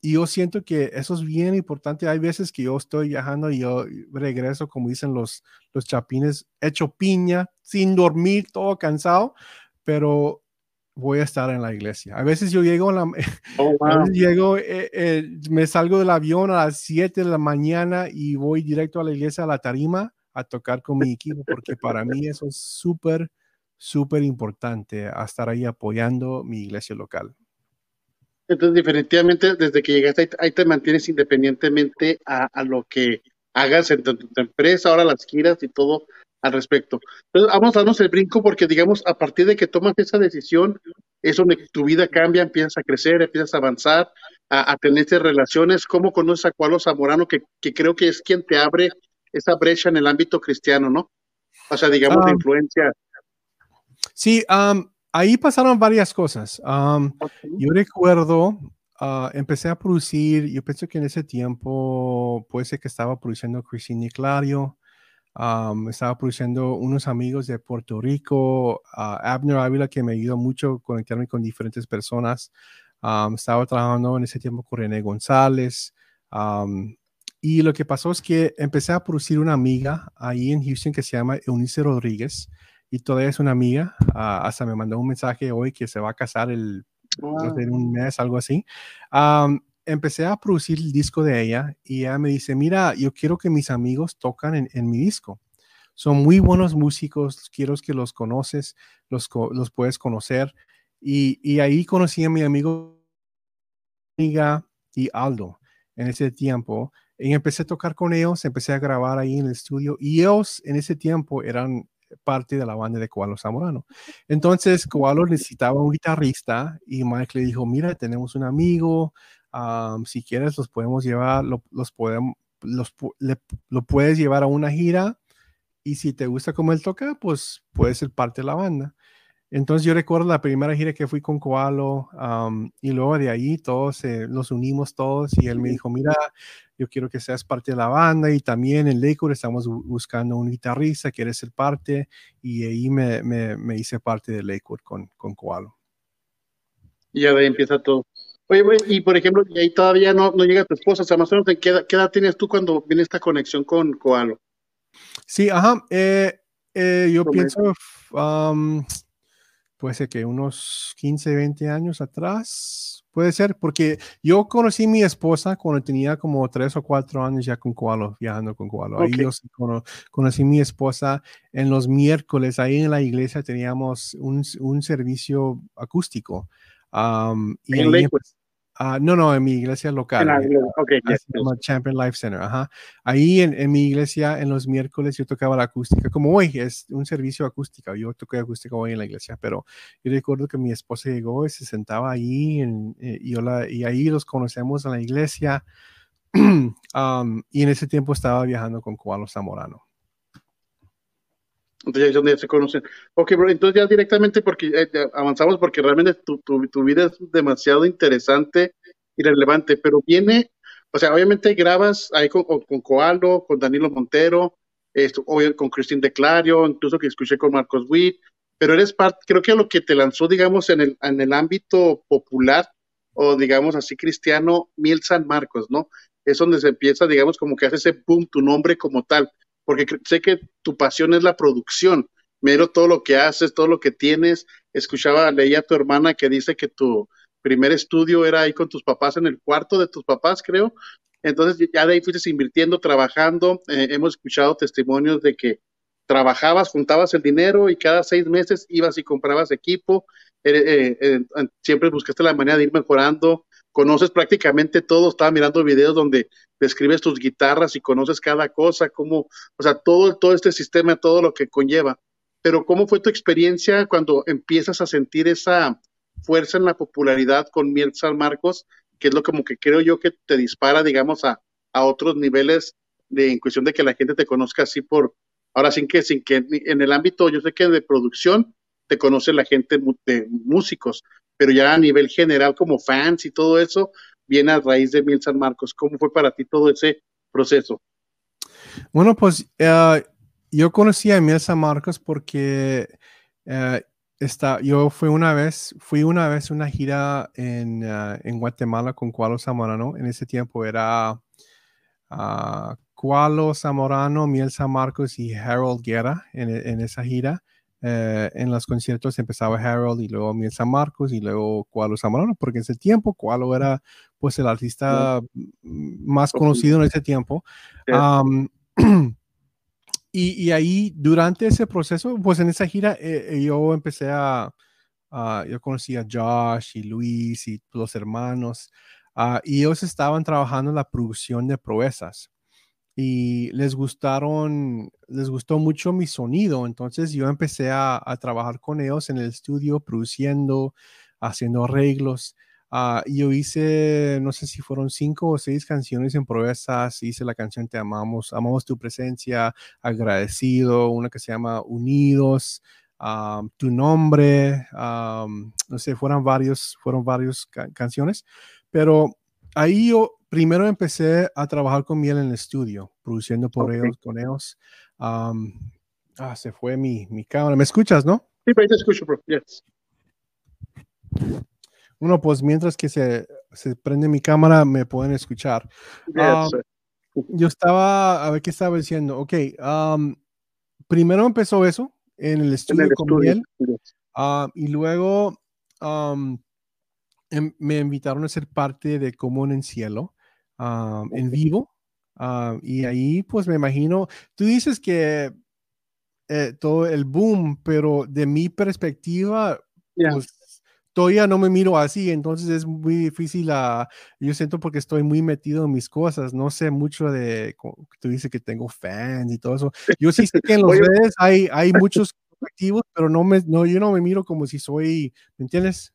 y yo siento que eso es bien importante. Hay veces que yo estoy viajando y yo regreso, como dicen los, los chapines, hecho piña, sin dormir, todo cansado, pero voy a estar en la iglesia. A veces yo llego, la, oh, llego eh, eh, me salgo del avión a las 7 de la mañana y voy directo a la iglesia, a la tarima, a tocar con mi equipo, porque para mí eso es súper, súper importante, a estar ahí apoyando mi iglesia local. Entonces, definitivamente, desde que llegaste ahí, te mantienes independientemente a, a, lo que hagas en tu, tu, empresa, ahora las giras y todo, al respecto. Entonces, vamos a darnos el brinco porque, digamos, a partir de que tomas esa decisión, es donde tu vida cambia, empiezas a crecer, empiezas a avanzar, a, tener relaciones. ¿Cómo conoces a Cualo Zamorano, que, que, creo que es quien te abre esa brecha en el ámbito cristiano, ¿no? O sea, digamos, de Ah. influencia. Sí, am, ahí pasaron varias cosas. Yo recuerdo, ah, empecé a producir, yo pienso que en ese tiempo puede ser que estaba produciendo Cristina Clario, am, estaba produciendo unos amigos de Puerto Rico, ah, Abner Ávila, que me ayudó mucho a conectarme con diferentes personas. Am, estaba trabajando en ese tiempo con René González. am, y lo que pasó es que empecé a producir una amiga ahí en Houston que se llama Eunice Rodríguez y todavía es una amiga. ah, hasta me mandó un mensaje hoy que se va a casar el, no sé, en un mes, algo así. Am, empecé a producir el disco de ella y ella me dice, mira, yo quiero que mis amigos tocan en, en mi disco. Son muy buenos músicos, quiero que los conoces, los, los puedes conocer. Y, y ahí conocí a mi amigo y Aldo en ese tiempo. Y empecé a tocar con ellos, empecé a grabar ahí en el estudio y ellos en ese tiempo eran parte de la banda de Koalo Zamorano. Entonces, Koalo necesitaba un guitarrista y Mike le dijo, mira, tenemos un amigo, am, si quieres los podemos llevar, lo- los podemos, los, le- lo puedes llevar a una gira y si te gusta cómo él toca, pues puedes ser parte de la banda. Entonces yo recuerdo la primera gira que fui con Koalo am, y luego de ahí todos eh, nos unimos todos y él me dijo, mira, yo quiero que seas parte de la banda y también en Lakewood estamos bu- buscando un guitarrista, quieres ser parte y ahí me, me, me hice parte de Lakewood con, con Koalo. Y ahí empieza todo. Oye, y por ejemplo, y ahí todavía no, no llega tu esposa. O sea, más o menos, ¿de ¿qué, edad- qué edad tienes tú cuando viene esta conexión con Koalo? Sí, ajá, eh, eh, yo pienso, am, puede ser que unos 15, 20 años atrás, puede ser, porque yo conocí a mi esposa cuando tenía como 3 o 4 años ya con Koalo, viajando con Koalo. Ahí Ok. yo cono- conocí a mi esposa en los miércoles, ahí en la iglesia teníamos un, un servicio acústico. Am, y En ahí Lakewood. Ah, no, no, en mi iglesia local. La- eh, ok, ya, se llama Champion Life Center. Ajá. Ahí en, en mi iglesia, en los miércoles, yo tocaba la acústica, como hoy, es un servicio acústico. Yo toqué acústica hoy en la iglesia, pero yo recuerdo que mi esposa llegó y se sentaba ahí en- eh, y, yo la- y ahí los conocemos en la iglesia. Y en ese tiempo estaba viajando con Koalo Zamorano. Entonces ya es donde ya se conocen. Ok, bro, entonces ya directamente porque eh, avanzamos porque realmente tu, tu, tu vida es demasiado interesante y relevante, pero viene, o sea, obviamente grabas ahí con, con, con con Danilo Montero, esto, con Cristín de Clario, incluso que escuché con Marcos Witt, pero eres parte, creo que lo que te lanzó, digamos, en el, en el ámbito popular o digamos así cristiano, Miel San Marcos, ¿no? Es donde se empieza, digamos, como que hace ese boom, tu nombre como tal porque sé que tu pasión es la producción, miro todo lo que haces, todo lo que tienes. Escuchaba, leía a tu hermana que dice que tu primer estudio era ahí con tus papás, en el cuarto de tus papás, creo. Entonces ya de ahí fuiste invirtiendo, trabajando. Eh, hemos escuchado testimonios de que trabajabas, juntabas el dinero y cada seis meses ibas y comprabas equipo. Eh, eh, siempre buscaste la manera de ir mejorando. Conoces prácticamente todo. Estaba mirando videos donde describes tus guitarras y conoces cada cosa, cómo, o sea, todo, todo este sistema, todo lo que conlleva. Pero ¿cómo fue tu experiencia cuando empiezas a sentir esa fuerza en la popularidad con Miel San Marcos, que es lo como que creo yo que te dispara, digamos, a, a otros niveles de en cuestión de que la gente te conozca así por, ahora sin que, sin que en el ámbito, yo sé que de producción te conoce la gente de músicos, pero ya a nivel general como fans y todo eso, viene a raíz de Miel San Marcos. ¿Cómo fue para ti todo ese proceso? Bueno, pues eh, yo conocí a Miel San Marcos porque está, yo fui una vez, fui una vez una gira en, eh, Guatemala con Cualo Zamorano. En ese tiempo era uh, Cualo Zamorano, Miel San Marcos y Harold Guerra en, en esa gira. Eh, en los conciertos empezaba Harold y luego Miel San Marcos y luego Cualo Zamorano, porque en ese tiempo Cualo era pues el artista más conocido en ese tiempo. Um, y, y, ahí, durante ese proceso, pues en esa gira, eh, yo empecé a, uh, yo conocí a Josh y Luis y los hermanos, uh, y ellos estaban trabajando en la producción de proezas. Y les gustaron, les gustó mucho mi sonido. Entonces yo empecé a, trabajar con ellos en el estudio, produciendo, haciendo arreglos. Uh, yo hice, no sé si fueron cinco o seis canciones en proezas. Hice la canción Te amamos, amamos tu presencia, agradecido, una que se llama Unidos, um, tu nombre, um, no sé, fueron varios, fueron varios canciones. Pero ahí yo primero empecé a trabajar con miel en el estudio, produciendo por ellos, con ellos. ah, se fue mi, mi cámara. ¿Me escuchas, no? Sí, pero te escucho, bro. Yes. Bueno, pues mientras que se, se prende mi cámara, me pueden escuchar. Yes, Um, yo estaba, a ver qué estaba diciendo. Ok, um, primero empezó eso en el en estudio el con estudio. miel. Ah, y luego um, em- me invitaron a ser parte de Común en Cielo ah, en vivo. y ahí, pues me imagino, tú dices que eh, todo el boom, pero de mi perspectiva, Yeah. pues todavía no me miro así, entonces es muy difícil. ah, yo siento porque estoy muy metido en mis cosas, no sé mucho de, tú dices que tengo fans y todo eso. Yo sí sé que en los redes hay, hay muchos activos, pero no me, no, yo no me miro como si soy, ¿me entiendes?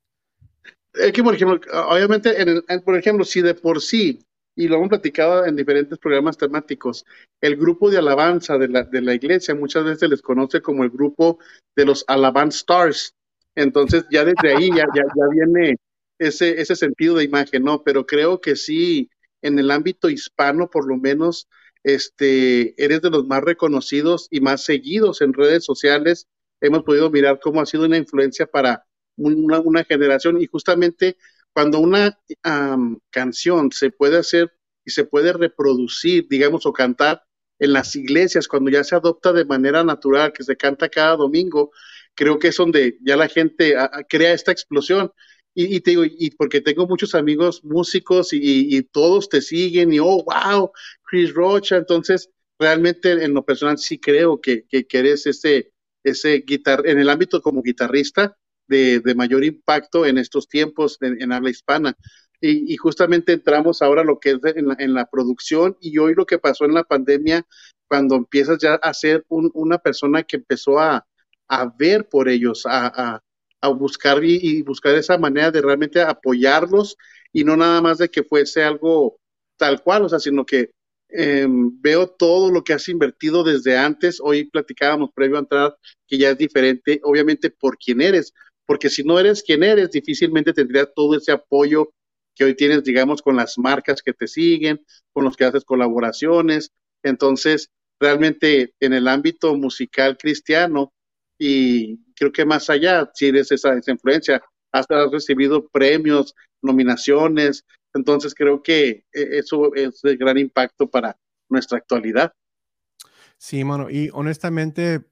Es que, por ejemplo, obviamente, en el- en- por ejemplo, si de por sí, y lo hemos platicado en diferentes programas temáticos, el grupo de alabanza de la, de la iglesia muchas veces se les conoce como el grupo de los Alaban Stars. Entonces, ya desde ahí ya, ya, ya viene ese, ese sentido de imagen, ¿no? Pero creo que sí, en el ámbito hispano, por lo menos, este, eres de los más reconocidos y más seguidos en redes sociales. Hemos podido mirar cómo ha sido una influencia para una, una generación y justamente cuando una am, canción se puede hacer y se puede reproducir, digamos, o cantar en las iglesias, cuando ya se adopta de manera natural, que se canta cada domingo, creo que es donde ya la gente a- a- crea esta explosión. Y, te digo, y porque tengo muchos amigos músicos y todos te siguen y, oh, wow, Chris Rocha, entonces realmente en lo personal sí creo que, que, que eres ese, ese guitar en el ámbito como guitarrista de, de mayor impacto en estos tiempos en, en habla hispana. Y, y, justamente entramos ahora lo que es en, la, en, la, producción y hoy lo que pasó en la pandemia, cuando empiezas ya a ser un, una persona que empezó a, a ver por ellos, a, a, a buscar y, y, buscar esa manera de realmente apoyarlos y no nada más de que fuese algo tal cual, o sea, sino que eh, veo todo lo que has invertido desde antes. Hoy platicábamos previo a entrar que ya es diferente, obviamente por quién eres, porque si no eres quien eres, difícilmente tendrías todo ese apoyo que hoy tienes, digamos, con las marcas que te siguen, con los que haces colaboraciones. Entonces, realmente en el ámbito musical cristiano, y creo que más allá, si eres esa, esa influencia, has, recibido premios, nominaciones, entonces creo que eso es de gran impacto para nuestra actualidad. Sí, mano, y honestamente,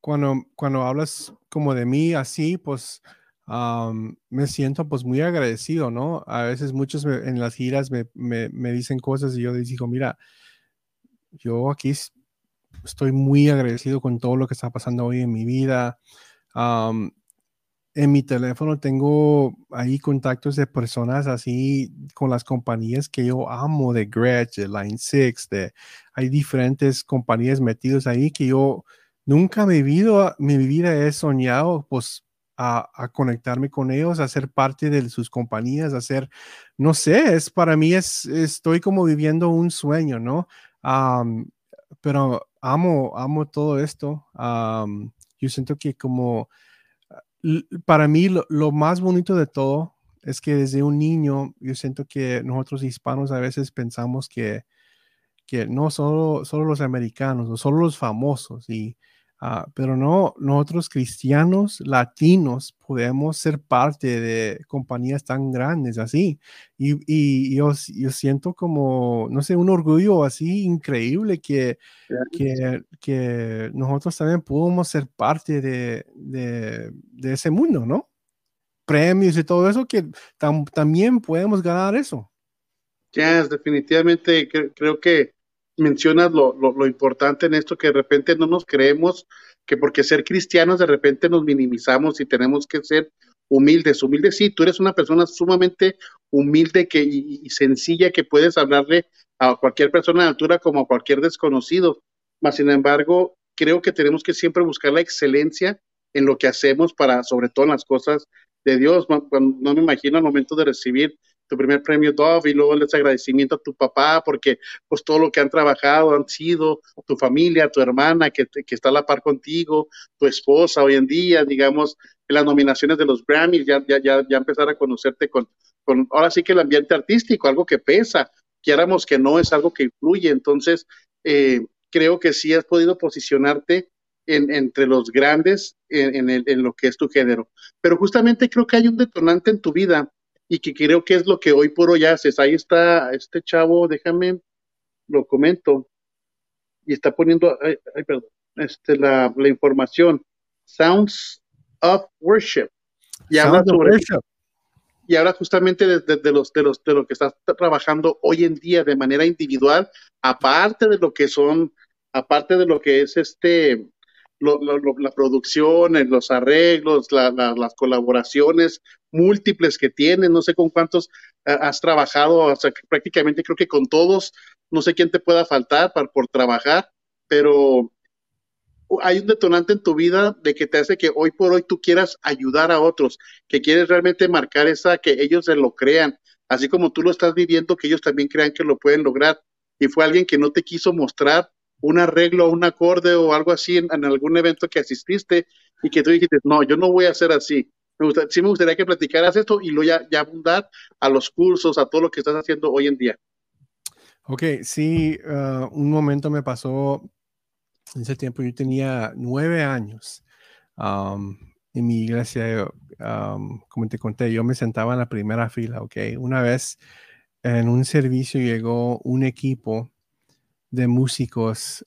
cuando, cuando hablas como de mí así, pues um, me siento pues muy agradecido, ¿no? A veces muchos me, en las giras me, me, me, dicen cosas y yo les digo, mira, yo aquí estoy muy agradecido con todo lo que está pasando hoy en mi vida. Um, en mi teléfono tengo ahí contactos de personas así con las compañías que yo amo, de Gretsch, de Line 6, de, hay diferentes compañías metidas ahí que yo nunca me vida, mi vida he soñado pues a, conectarme con ellos, a ser parte de sus compañías, a ser, no sé, es para mí es, estoy como viviendo un sueño, ¿no? Pero amo, amo todo esto. Yo siento que como para mí lo, lo, más bonito de todo es que desde un niño yo siento que nosotros hispanos a veces pensamos que, que no solo, solo los americanos o solo los famosos, y, uh, pero no, nosotros cristianos latinos podemos ser parte de compañías tan grandes así. Y, y yo, yo, siento como, no sé, un orgullo así increíble que, que, que nosotros también podemos ser parte de, de, de, ese mundo, ¿no? Premios y todo eso, que tam, también podemos ganar eso. Ya, yes, definitivamente cre creo que mencionas lo, lo, importante en esto, que de repente no nos creemos que porque ser cristianos de repente nos minimizamos y tenemos que ser humildes. Humildes, sí, tú eres una persona sumamente humilde que, y, sencilla que puedes hablarle a cualquier persona de altura como a cualquier desconocido. Mas, sin embargo, creo que tenemos que siempre buscar la excelencia en lo que hacemos para, sobre todo en las cosas de Dios. No me imagino al momento de recibir tu primer premio Dove y luego ese agradecimiento a tu papá porque pues todo lo que han trabajado han sido tu familia, tu hermana que, que está a la par contigo, tu esposa hoy en día, digamos, en las nominaciones de los Grammys, ya, ya, ya, ya empezar a conocerte con, con, ahora sí que el ambiente artístico, algo que pesa, quieramos que no es algo que influye, entonces eh, creo que sí has podido posicionarte en, entre los grandes en, en, en, lo que es tu género. Pero justamente creo que hay un detonante en tu vida y que creo que es lo que hoy por hoy haces. Ahí está este chavo, déjame, lo comento, y está poniendo, ay, perdón, este, la, la, información, Sounds of Worship. Y habla sobre, worship. Y ahora justamente de, de, de, los, de, los, de lo que estás trabajando hoy en día de manera individual, aparte de lo que son, aparte de lo que es este, lo, lo, la producción, los arreglos, la, la, las colaboraciones múltiples que tienes, no sé con cuántos uh, has trabajado, o sea, prácticamente creo que con todos, no sé quién te pueda faltar para, por trabajar, pero hay un detonante en tu vida de que te hace que hoy por hoy tú quieras ayudar a otros, que quieres realmente marcar esa, que ellos se lo crean, así como tú lo estás viviendo, que ellos también crean que lo pueden lograr. Y fue alguien que no te quiso mostrar un arreglo, un acorde o algo así en, algún evento que asististe y que tú dijiste, no, yo no voy a hacer así. Me gusta, sí me gustaría que platicaras esto y lo ya, ya abundar a los cursos, a todo lo que estás haciendo hoy en día. Ok, sí, uh, un momento me pasó, en ese tiempo yo tenía nueve años. En mi iglesia, um, como te conté, yo me sentaba en la primera fila, ok. Una vez en un servicio llegó un equipo de músicos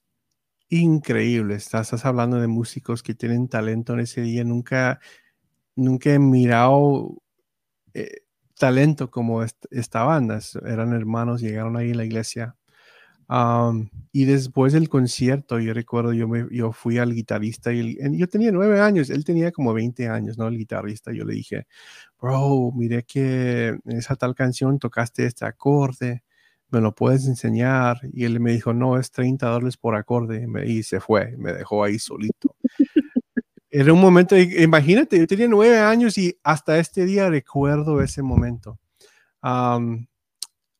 increíbles. Estás, hablando de músicos que tienen talento en ese día. Nunca, nunca he mirado eh, talento como est esta banda. Eran hermanos, llegaron ahí en la iglesia. Y después del concierto, yo recuerdo, yo, me, yo fui al guitarrista y yo tenía nueve años, él tenía como 20 años, ¿no? El guitarrista, yo le dije, bro, mire que esa tal canción tocaste este acorde, me lo puedes enseñar. Y él me dijo, no, es 30 dólares por acorde. Y se fue, me dejó ahí solito. Era un momento, imagínate, yo tenía nueve años y hasta este día recuerdo ese momento.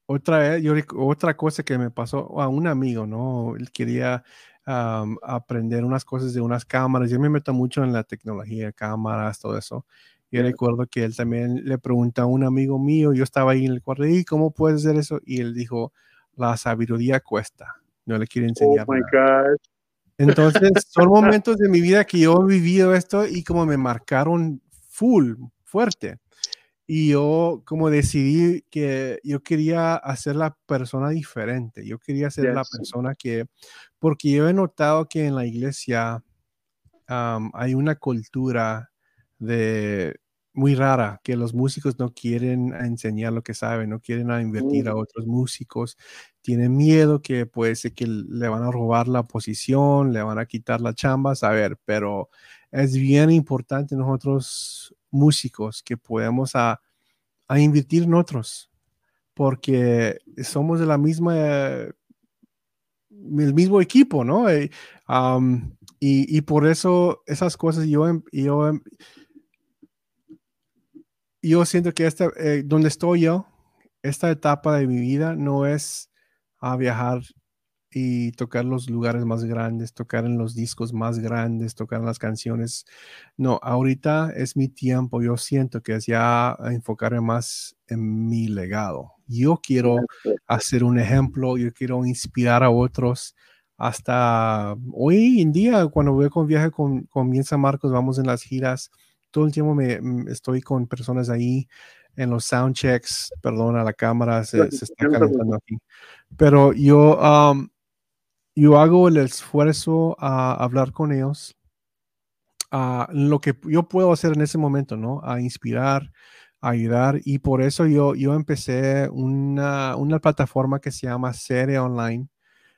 Otra otra cosa que me pasó a un amigo, ¿no? Él quería aprender unas cosas de unas cámaras. Yo me meto mucho en la tecnología, cámaras, todo eso. Yo recuerdo que él también le preguntó a un amigo mío, yo estaba ahí en el cuarto, ¿y cómo puedes hacer eso? Y él dijo, la sabiduría cuesta, no le quiere enseñar. Oh my God. Entonces, son momentos de mi vida que yo he vivido esto y como me marcaron full, fuerte. Y yo como decidí que yo quería hacer la persona diferente, yo quería ser yes. la persona que, porque yo he notado que en la iglesia um, hay una cultura de muy rara, que los músicos no quieren enseñar lo que saben, no quieren invertir a otros músicos, tienen miedo que puede ser que le van a robar la posición, le van a quitar la chamba, a ver, pero es bien importante nosotros músicos que podemos a, a invertir en otros, porque somos de la misma, el mismo equipo, ¿no? Um, y, y, por eso esas cosas yo, yo yo siento que esta, eh, donde estoy yo, esta etapa de mi vida no es a viajar y tocar los lugares más grandes, tocar en los discos más grandes, tocar en las canciones. No, ahorita es mi tiempo. Yo siento que es ya enfocarme más en mi legado. Yo quiero hacer un ejemplo, yo quiero inspirar a otros. Hasta hoy en día, cuando voy con viaje con, con Marcos, vamos en las giras todo el tiempo me, mm, estoy con personas ahí en los sound checks, perdón, a la cámara se, se está calentando aquí. Pero yo, um, yo hago el esfuerzo a hablar con ellos, a lo que yo puedo hacer en ese momento, ¿no? A inspirar, a ayudar. Y por eso yo, yo empecé una, una plataforma que se llama Serie Online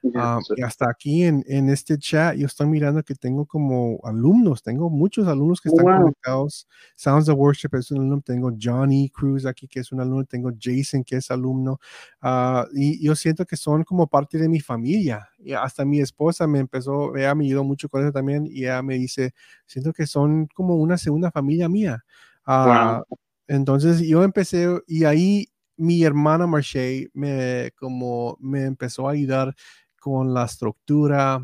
Uh, y hasta aquí en, en, este chat yo estoy mirando que tengo como alumnos, tengo muchos alumnos que están wow. conectados. Sounds of Worship es un alumno, tengo Johnny Cruz aquí que es un alumno, tengo Jason que es alumno. Uh, y yo siento que son como parte de mi familia. Y hasta mi esposa me empezó, ella me ayudó mucho con eso también y ella me dice, siento que son como una segunda familia mía. Ah, entonces yo empecé y ahí mi hermana Marche me, como me empezó a ayudar con la estructura,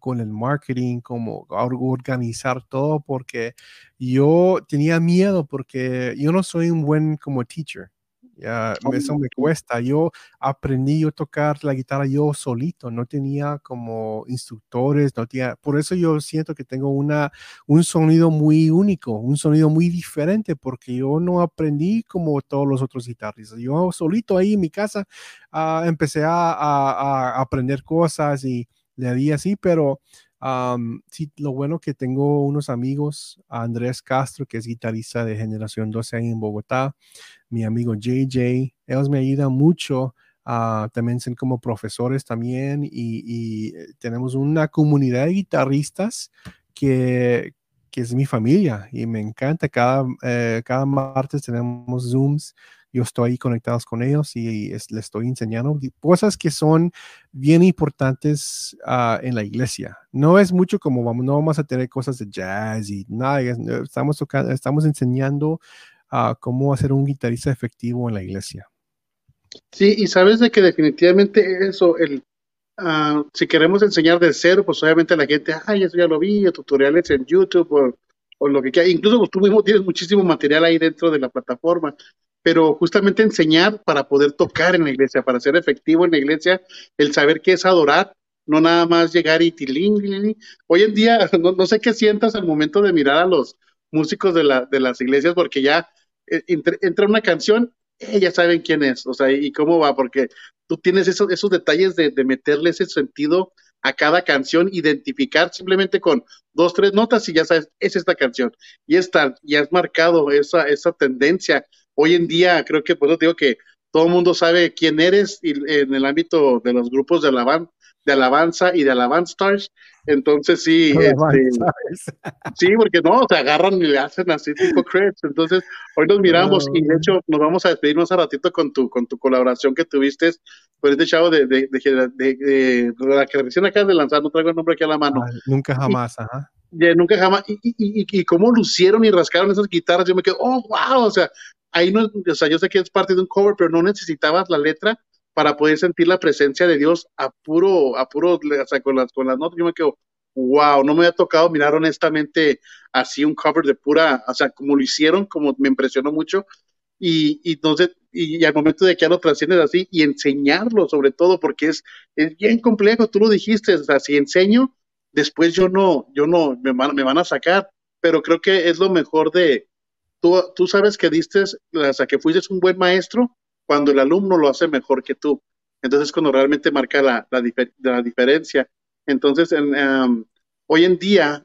con el marketing, como organizar todo, porque yo tenía miedo porque yo no soy un buen como teacher. Ya, eso me cuesta. Yo aprendí a tocar la guitarra yo solito, no tenía como instructores, no tenía, por eso yo siento que tengo una, un sonido muy único, un sonido muy diferente, porque yo no aprendí como todos los otros guitarristas. Yo solito ahí en mi casa ah, empecé a, a, aprender cosas y le di así, pero sí, lo bueno que tengo unos amigos, Andrés Castro, que es guitarrista de Generación 12 ahí en Bogotá, mi amigo JJ, ellos me ayudan mucho. También son como profesores también y, eh, tenemos una comunidad de guitarristas que, que, es mi familia y me encanta. Cada, eh, cada martes tenemos Zooms yo estoy ahí conectados con ellos y les estoy enseñando cosas que son bien importantes ah, en la iglesia. No es mucho como vamos, no vamos a tener cosas de jazz y nada, estamos, tocando, estamos enseñando uh, cómo hacer un guitarrista efectivo en la iglesia. Sí, y sabes de que definitivamente eso, el, uh, si queremos enseñar de cero, pues obviamente la gente, ay, eso ya lo vi, tutoriales en YouTube o, o lo que quiera. Incluso tú mismo tienes muchísimo material ahí dentro de la plataforma pero justamente enseñar para poder tocar en la iglesia, para ser efectivo en la iglesia, el saber qué es adorar, no nada más llegar y tilín, Hoy en día, no, sé qué sientas al momento de mirar a los músicos de, la, de las iglesias, porque ya eh, entra una canción, ya saben quién es, o sea, y cómo va, porque tú tienes esos, esos detalles de, meterle ese sentido a cada canción, identificar simplemente con dos, tres notas y ya sabes, es esta canción. Y está, ya has marcado esa, esa tendencia hoy en día creo que por eso digo que todo el mundo sabe quién eres en el ámbito de los grupos de, alaban, de alabanza y de alabanza stars. Entonces sí, este, sí, porque no, se agarran y le hacen así tipo creds. Entonces hoy nos miramos y de hecho nos vamos a despedirnos a ratito con tu con tu colaboración que tuviste con este chavo de, de, de, la que recién acabas de lanzar, no traigo el nombre aquí a la mano. nunca jamás, ajá. nunca jamás. Y, y, y, y, cómo lucieron y rascaron esas guitarras, yo me quedo, oh, wow, o sea, ahí no, o sea, yo sé que es parte de un cover, pero no necesitabas la letra para poder sentir la presencia de Dios a puro, a puro, o sea, con las, con las notas, yo me quedo, wow, no me había tocado mirar honestamente así un cover de pura, o sea, como lo hicieron, como me impresionó mucho, y, y entonces, y, al momento de que ya lo trasciendes así, y enseñarlo sobre todo, porque es, es bien complejo, tú lo dijiste, o sea, si enseño, después yo no, yo no, me van, me van a sacar, pero creo que es lo mejor de, tú, sabes que diste, sea, que fuiste un buen maestro cuando el alumno lo hace mejor que tú. Entonces, cuando realmente marca la, diferencia. Entonces, em, hoy en día,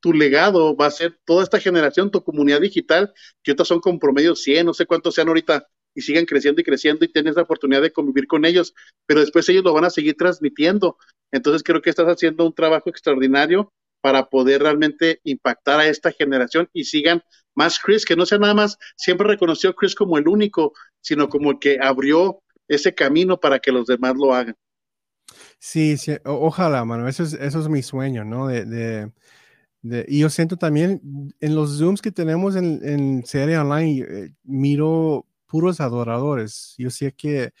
tu legado va a ser toda esta generación, tu comunidad digital, que otras son con promedio 100, no sé cuántos sean ahorita, y siguen creciendo y creciendo y tienes la oportunidad de convivir con ellos, pero después ellos lo van a seguir transmitiendo. Entonces, creo que estás haciendo un trabajo extraordinario para poder realmente impactar a esta generación y sigan más Chris, que no sea nada más, siempre reconoció a Chris como el único, sino como el que abrió ese camino para que los demás lo hagan. Sí, sí ojalá, mano, eso es, eso es mi sueño, ¿no? De, de, y yo siento también en los Zooms que tenemos en, en serie online, eh, miro puros adoradores. Yo sé que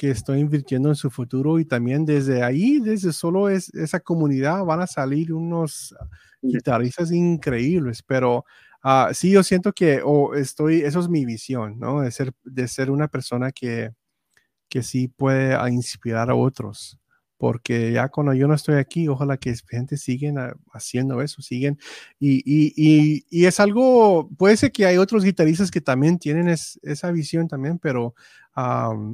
que estoy invirtiendo en su futuro y también desde ahí, desde solo es, esa comunidad van a salir unos guitarristas increíbles, pero uh, sí, yo siento que o estoy, eso es mi visión, ¿no? De ser, de ser una persona que, que sí puede inspirar a otros porque ya cuando yo no estoy aquí, ojalá que gente siguen haciendo eso, siguen. Y, y, y, es algo, puede ser que hay otros guitarristas que también tienen esa visión también, pero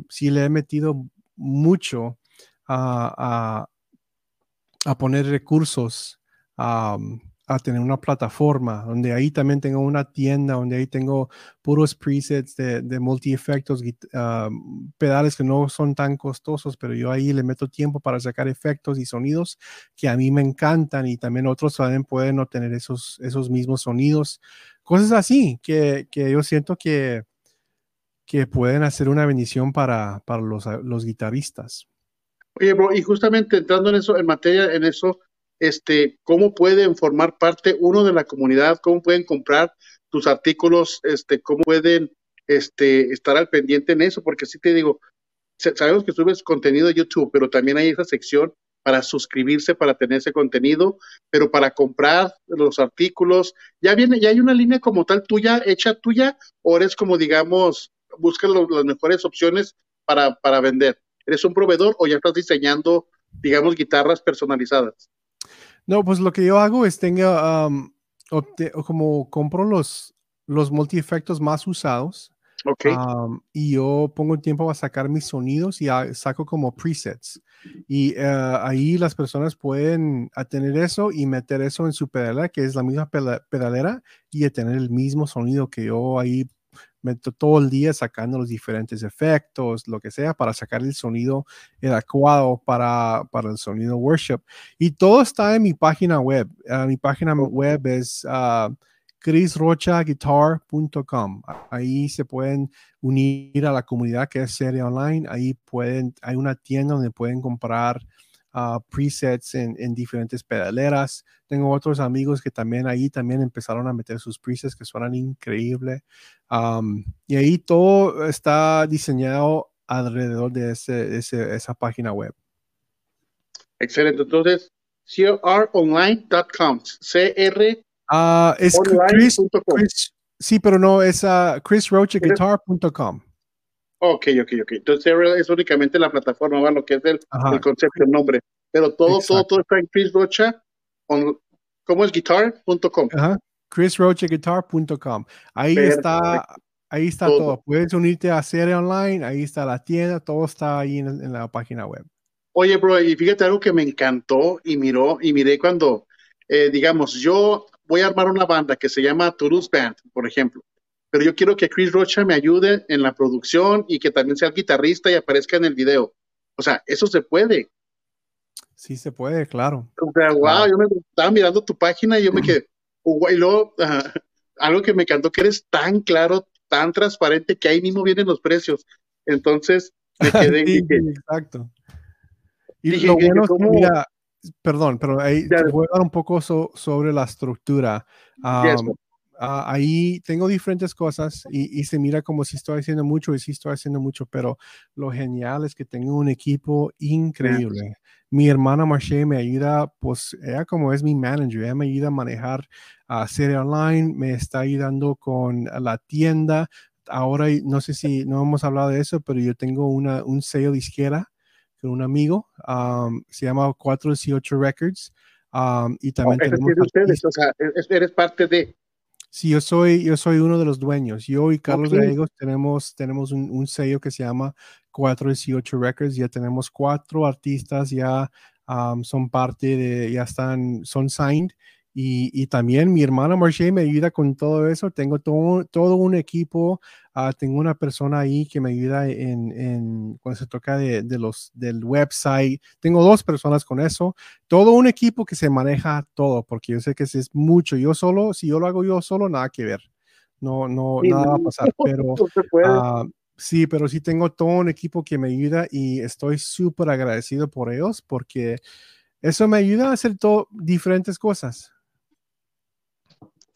sí le he metido mucho a, a, poner recursos a tener una plataforma donde ahí también tengo una tienda, donde ahí tengo puros presets de, multi-efectos, pedales que no son tan costosos, pero yo ahí le meto tiempo para sacar efectos y sonidos que a mí me encantan y también otros también pueden obtener esos, esos mismos sonidos. Cosas así que, que yo siento que, que pueden hacer una bendición para, para los, los guitarristas. Oye, bro, y justamente entrando en eso, en materia, en eso, este, cómo pueden formar parte uno de la comunidad, cómo pueden comprar tus artículos, este, cómo pueden este, estar al pendiente en eso, porque sí te digo, sabemos que subes contenido de YouTube, pero también hay esa sección para suscribirse, para tener ese contenido, pero para comprar los artículos, ya viene, ya hay una línea como tal tuya, hecha tuya, o eres como, digamos, buscas las mejores opciones para, para vender. ¿Eres un proveedor o ya estás diseñando, digamos, guitarras personalizadas? No, pues lo que yo hago es tenga, como compro los, los multi-efectos más usados y yo pongo tiempo a sacar mis sonidos y saco como presets. Y eh, ahí las personas pueden tener eso y meter eso en su pedalera, que es la misma pedalera, y tener el mismo sonido que yo ahí meto todo el día sacando los diferentes efectos, lo que sea, para sacar el sonido adecuado para, para el sonido worship. Y todo está en mi página web. Uh, mi página web es uh, chrisrochaguitar.com. Ahí se pueden unir a la comunidad que es serie online. Ahí pueden, hay una tienda donde pueden comprar uh, presets en, en, diferentes pedaleras. Tengo otros amigos que también ahí también empezaron a meter sus presets que suenan increíble. Um, y ahí todo está diseñado alrededor de ese, ese, esa página web. Excelente. Entonces, cronline.com. CR Uh, es Chris, Chris, sí, pero no, es uh, chrisrochaguitar.com. Ok, ok, ok. Entonces es únicamente la plataforma, ¿va? lo que es el, el, concepto, el nombre. Pero todo, todo, todo está en Chris Rocha, ¿cómo es? Guitar.com. Ajá. chrisrochaguitar.com. Ahí está, ahí está todo. Puedes unirte a serie online, ahí está la tienda, todo está ahí en, en, la página web. Oye, bro, y fíjate algo que me encantó y miró y miré cuando, eh, digamos, yo voy a armar una banda que se llama Toulouse Band, por ejemplo, pero yo quiero que Chris Rocha me ayude en la producción y que también sea el guitarrista y aparezca en el video. O sea, eso se puede. Sí, se puede, claro. O sea, wow, yo me estaba mirando tu página y yo me quedé, y luego, algo que me encantó, que eres tan claro, tan transparente, que ahí mismo vienen los precios. Entonces, me quedé. exacto. Y lo bueno es que, mira, perdón, pero ahí te voy a hablar un poco sobre la estructura. Ahí tengo diferentes cosas y, se mira como si estoy haciendo mucho y si estoy haciendo mucho, pero lo genial es que tengo un equipo increíble. Mi hermana Marché me ayuda, pues ella como es mi manager, ella me ayuda a manejar a serie online, me está ayudando con la tienda. Ahora no sé si no hemos hablado de eso, pero yo tengo una, un sello de izquierda con un amigo, se llama 418 Records. y también tenemos ustedes, o sea, eres parte de... Sí, yo soy, yo soy uno de los dueños. Yo y Carlos Gallegos tenemos, tenemos un, un, sello que se llama 418 Records. Ya tenemos cuatro artistas, ya son parte de, ya están, son signed y, también mi hermana Marché me ayuda con todo eso. Tengo todo, todo un equipo. Ah, tengo una persona ahí que me ayuda en, en cuando se toca de, de, los, del website. Tengo dos personas con eso. Todo un equipo que se maneja todo, porque yo sé que si es mucho. Yo solo, si yo lo hago yo solo, nada que ver. No, no, nada va a pasar. Pero uh, sí, pero sí tengo todo un equipo que me ayuda y estoy súper agradecido por ellos porque eso me ayuda a hacer todo, diferentes cosas.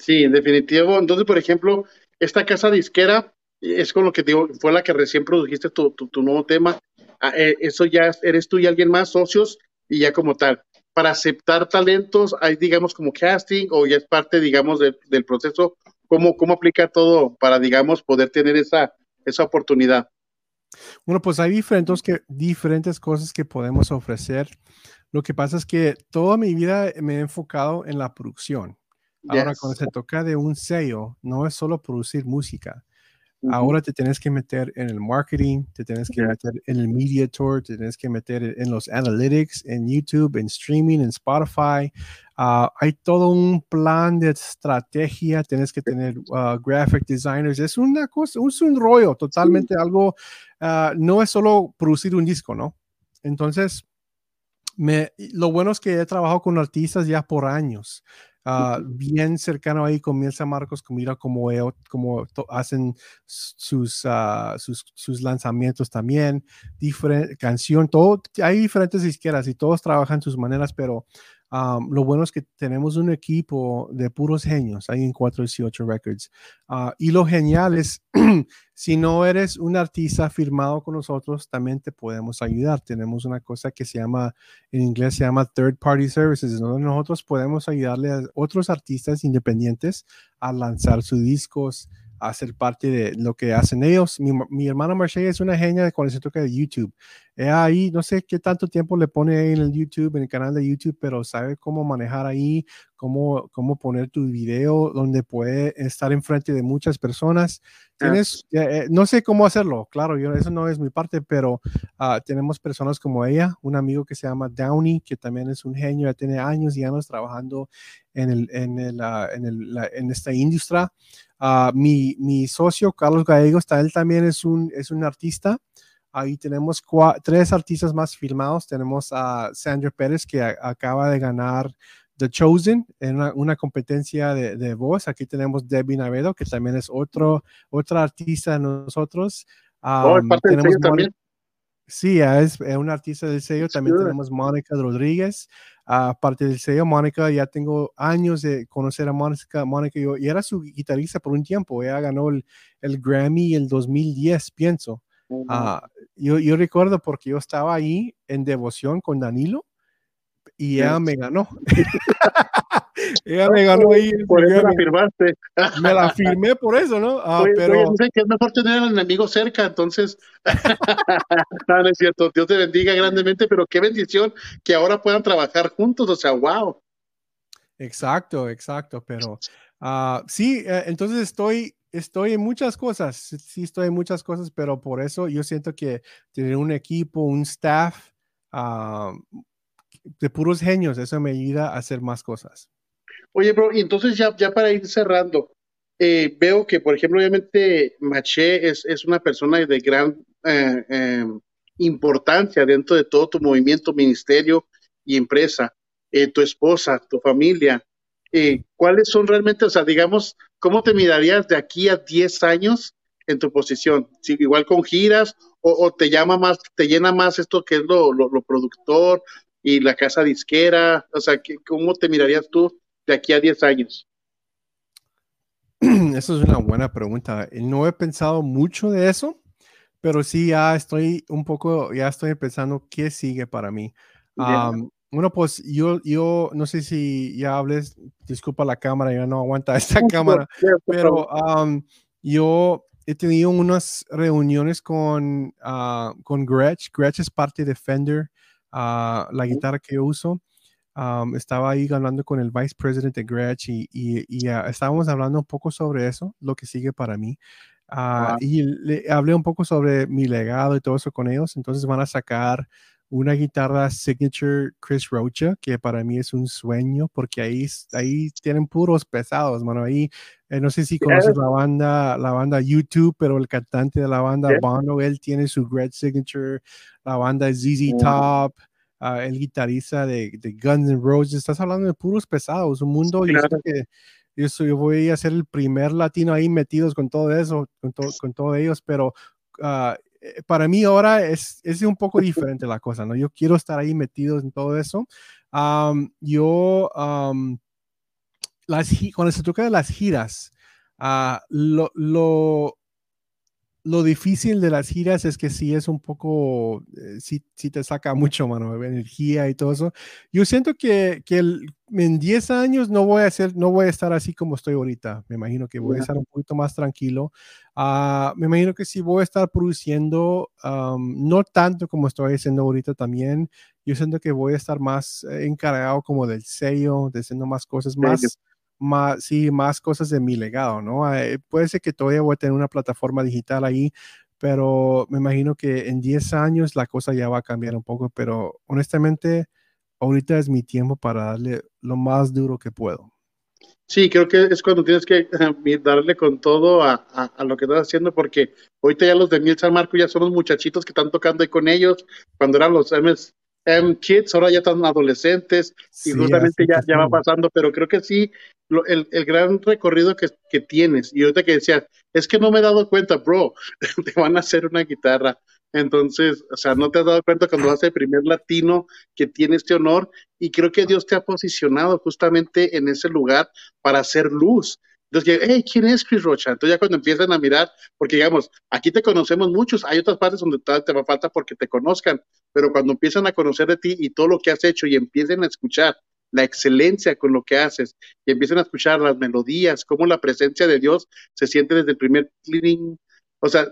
Sí, en definitivo. Entonces, por ejemplo, esta casa disquera es con lo que digo, fue la que recién produjiste tu, tu, nuevo tema. Ah, eh, eso ya eres tú y alguien más, socios, y ya como tal. Para aceptar talentos, hay, digamos, como casting o ya es parte, digamos, del proceso. ¿Cómo, ¿Cómo aplica todo para, digamos, poder tener esa, esa oportunidad? Bueno, pues hay diferentes, que, diferentes cosas que podemos ofrecer. Lo que pasa es que toda mi vida me he enfocado en la producción. Ahora, cuando se toca de un sello, no es solo producir música. Ahora te tienes que meter en el marketing, te tienes que meter en el media tour, te tienes que meter en los analytics, en YouTube, en streaming, en Spotify. Ah, hay todo un plan de estrategia, tienes que tener uh, graphic designers. Es una cosa, es un rollo totalmente algo, uh, no es solo producir un disco, ¿no? Entonces, me, lo bueno es que he trabajado con artistas ya por años. Ah, bien cercano ahí con Mielsa Marcos, mira cómo, como hacen sus, uh, sus, sus, lanzamientos también, diferente canción, todo, hay diferentes izquierdas y todos trabajan sus maneras, pero lo bueno es que tenemos un equipo de puros genios ahí en 418 Records. Ah, y lo genial es, si no eres un artista firmado con nosotros, también te podemos ayudar. Tenemos una cosa que se llama, en inglés se llama Third Party Services, donde nosotros podemos ayudarle a otros artistas independientes a lanzar sus discos, a ser parte de lo que hacen ellos. Mi, mi hermana Marche es una genia cuando se toca de YouTube. Ahí, no sé qué tanto tiempo le pone en el YouTube, en el canal de YouTube, pero sabe cómo manejar ahí, cómo, cómo poner tu video donde puede estar enfrente de muchas personas. Tienes, eh, no sé cómo hacerlo, claro, yo, eso no es mi parte, pero ah, tenemos personas como ella, un amigo que se llama Downey, que también es un genio, ya tiene años y años trabajando en, el, en, el, ah, en, el, en esta industria. Uh, mi, mi, socio Carlos Gallegos, él también es un, es un artista. Ahí tenemos tres artistas más filmados. Tenemos a Sandra Pérez, que acaba de ganar The Chosen en una, una competencia de, de, voz. Aquí tenemos Debbie Navedo, que también es otro, otra artista de nosotros. Um, tenemos también. Sí, es, es un artista del sello. También tenemos Mónica Rodríguez, aparte del sello Mónica, ya tengo años de conocer a Mónica, Mónica y era su guitarrista por un tiempo, ella ganó el, el Grammy en 2010, pienso. Ah, yo, yo, recuerdo porque yo estaba ahí en devoción con Danilo y ella me ganó. ella me ganó ahí. Por eso la firmaste. me la firmé por eso, ¿no? Ah, pero... sé que es mejor tener al enemigo cerca, entonces. no, no es cierto. Dios te bendiga grandemente, pero qué bendición que ahora puedan trabajar juntos. O sea, wow. Exacto, exacto. Pero uh, sí, eh, entonces estoy estoy en muchas cosas, sí estoy en muchas cosas, pero por eso yo siento que tener un equipo, un staff uh, de puros genios, eso me ayuda a hacer más cosas. Oye, bro, y entonces ya, para ir cerrando, eh, veo que, por ejemplo, obviamente Maché es, es una persona de gran eh, eh, importancia dentro de todo tu movimiento, ministerio y empresa, tu esposa, tu familia. ¿Cuáles son realmente, o sea, digamos, cómo te mirarías de aquí a 10 años en tu posición? Si, igual con giras o, te llama más, te llena más esto que es lo, lo, lo productor, y la casa disquera? O sea, ¿cómo te mirarías tú de aquí a 10 años? Eso es una buena pregunta. No he pensado mucho de eso, pero sí ya estoy un poco, ya estoy pensando qué sigue para mí. Bueno, pues yo, yo no sé si ya hables, disculpa la cámara, ya no aguanta esta cámara, pero yo he tenido unas reuniones con, uh, con Gretsch. Gretsch es parte de Fender la guitarra que yo uso. estaba ahí hablando con el vice president de Gretsch y, y, ah, estábamos hablando un poco sobre eso, lo que sigue para mí. Ah, y le hablé un poco sobre mi legado y todo eso con ellos. Entonces van a sacar una guitarra signature Chris Rocha, que para mí es un sueño, porque ahí, ahí tienen puros pesados, mano. Ahí, eh, no sé si conoces la banda, la banda YouTube, pero el cantante de la banda, Bono, él tiene su Great Signature, la banda ZZ Top, ah, el guitarrista de, de, Guns N' Roses. Estás hablando de puros pesados, un mundo, yo, que, yo, voy a ser el primer latino ahí metidos con todo eso, con, con todos ellos, pero uh, para mí ahora es, es un poco diferente la cosa, ¿no? Yo quiero estar ahí metido en todo eso. yo, las, cuando se toca de las giras, uh, lo, lo, lo difícil de las giras es que sí es un poco, eh, sí, te saca mucho, mano, energía y todo eso. Yo siento que, que en 10 años no voy a ser, no voy a estar así como estoy ahorita. Me imagino que voy a estar un poquito más tranquilo. Ah, me imagino que sí voy a estar produciendo, no tanto como estoy haciendo ahorita también. Yo siento que voy a estar más eh, encargado como del sello, de haciendo más cosas, más más, sí, más cosas de mi legado, ¿no? Eh, puede ser que todavía voy a tener una plataforma digital ahí, pero me imagino que en 10 años la cosa ya va a cambiar un poco, pero honestamente, ahorita es mi tiempo para darle lo más duro que puedo. Sí, creo que es cuando tienes que darle con todo a, a, lo que estás haciendo, porque ahorita ya los de Miel San Marco ya son los muchachitos que están tocando ahí con ellos, cuando eran los MS, kids, ahora ya están adolescentes y justamente ya, ya va pasando, pero creo que sí, el, el, gran recorrido que, que, tienes, y ahorita que decías, es que no me he dado cuenta, bro, te van a hacer una guitarra Entonces, o sea, no te has dado cuenta cuando vas el primer latino que tiene este honor y creo que Dios te ha posicionado justamente en ese lugar para hacer luz. Entonces, hey, ¿quién es Chris Rocha? Entonces ya cuando empiezan a mirar, porque digamos, aquí te conocemos muchos, hay otras partes donde te va falta porque te conozcan, pero cuando empiezan a conocer de ti y todo lo que has hecho y empiecen a escuchar la excelencia con lo que haces y empiecen a escuchar las melodías, cómo la presencia de Dios se siente desde el primer cleaning, o sea,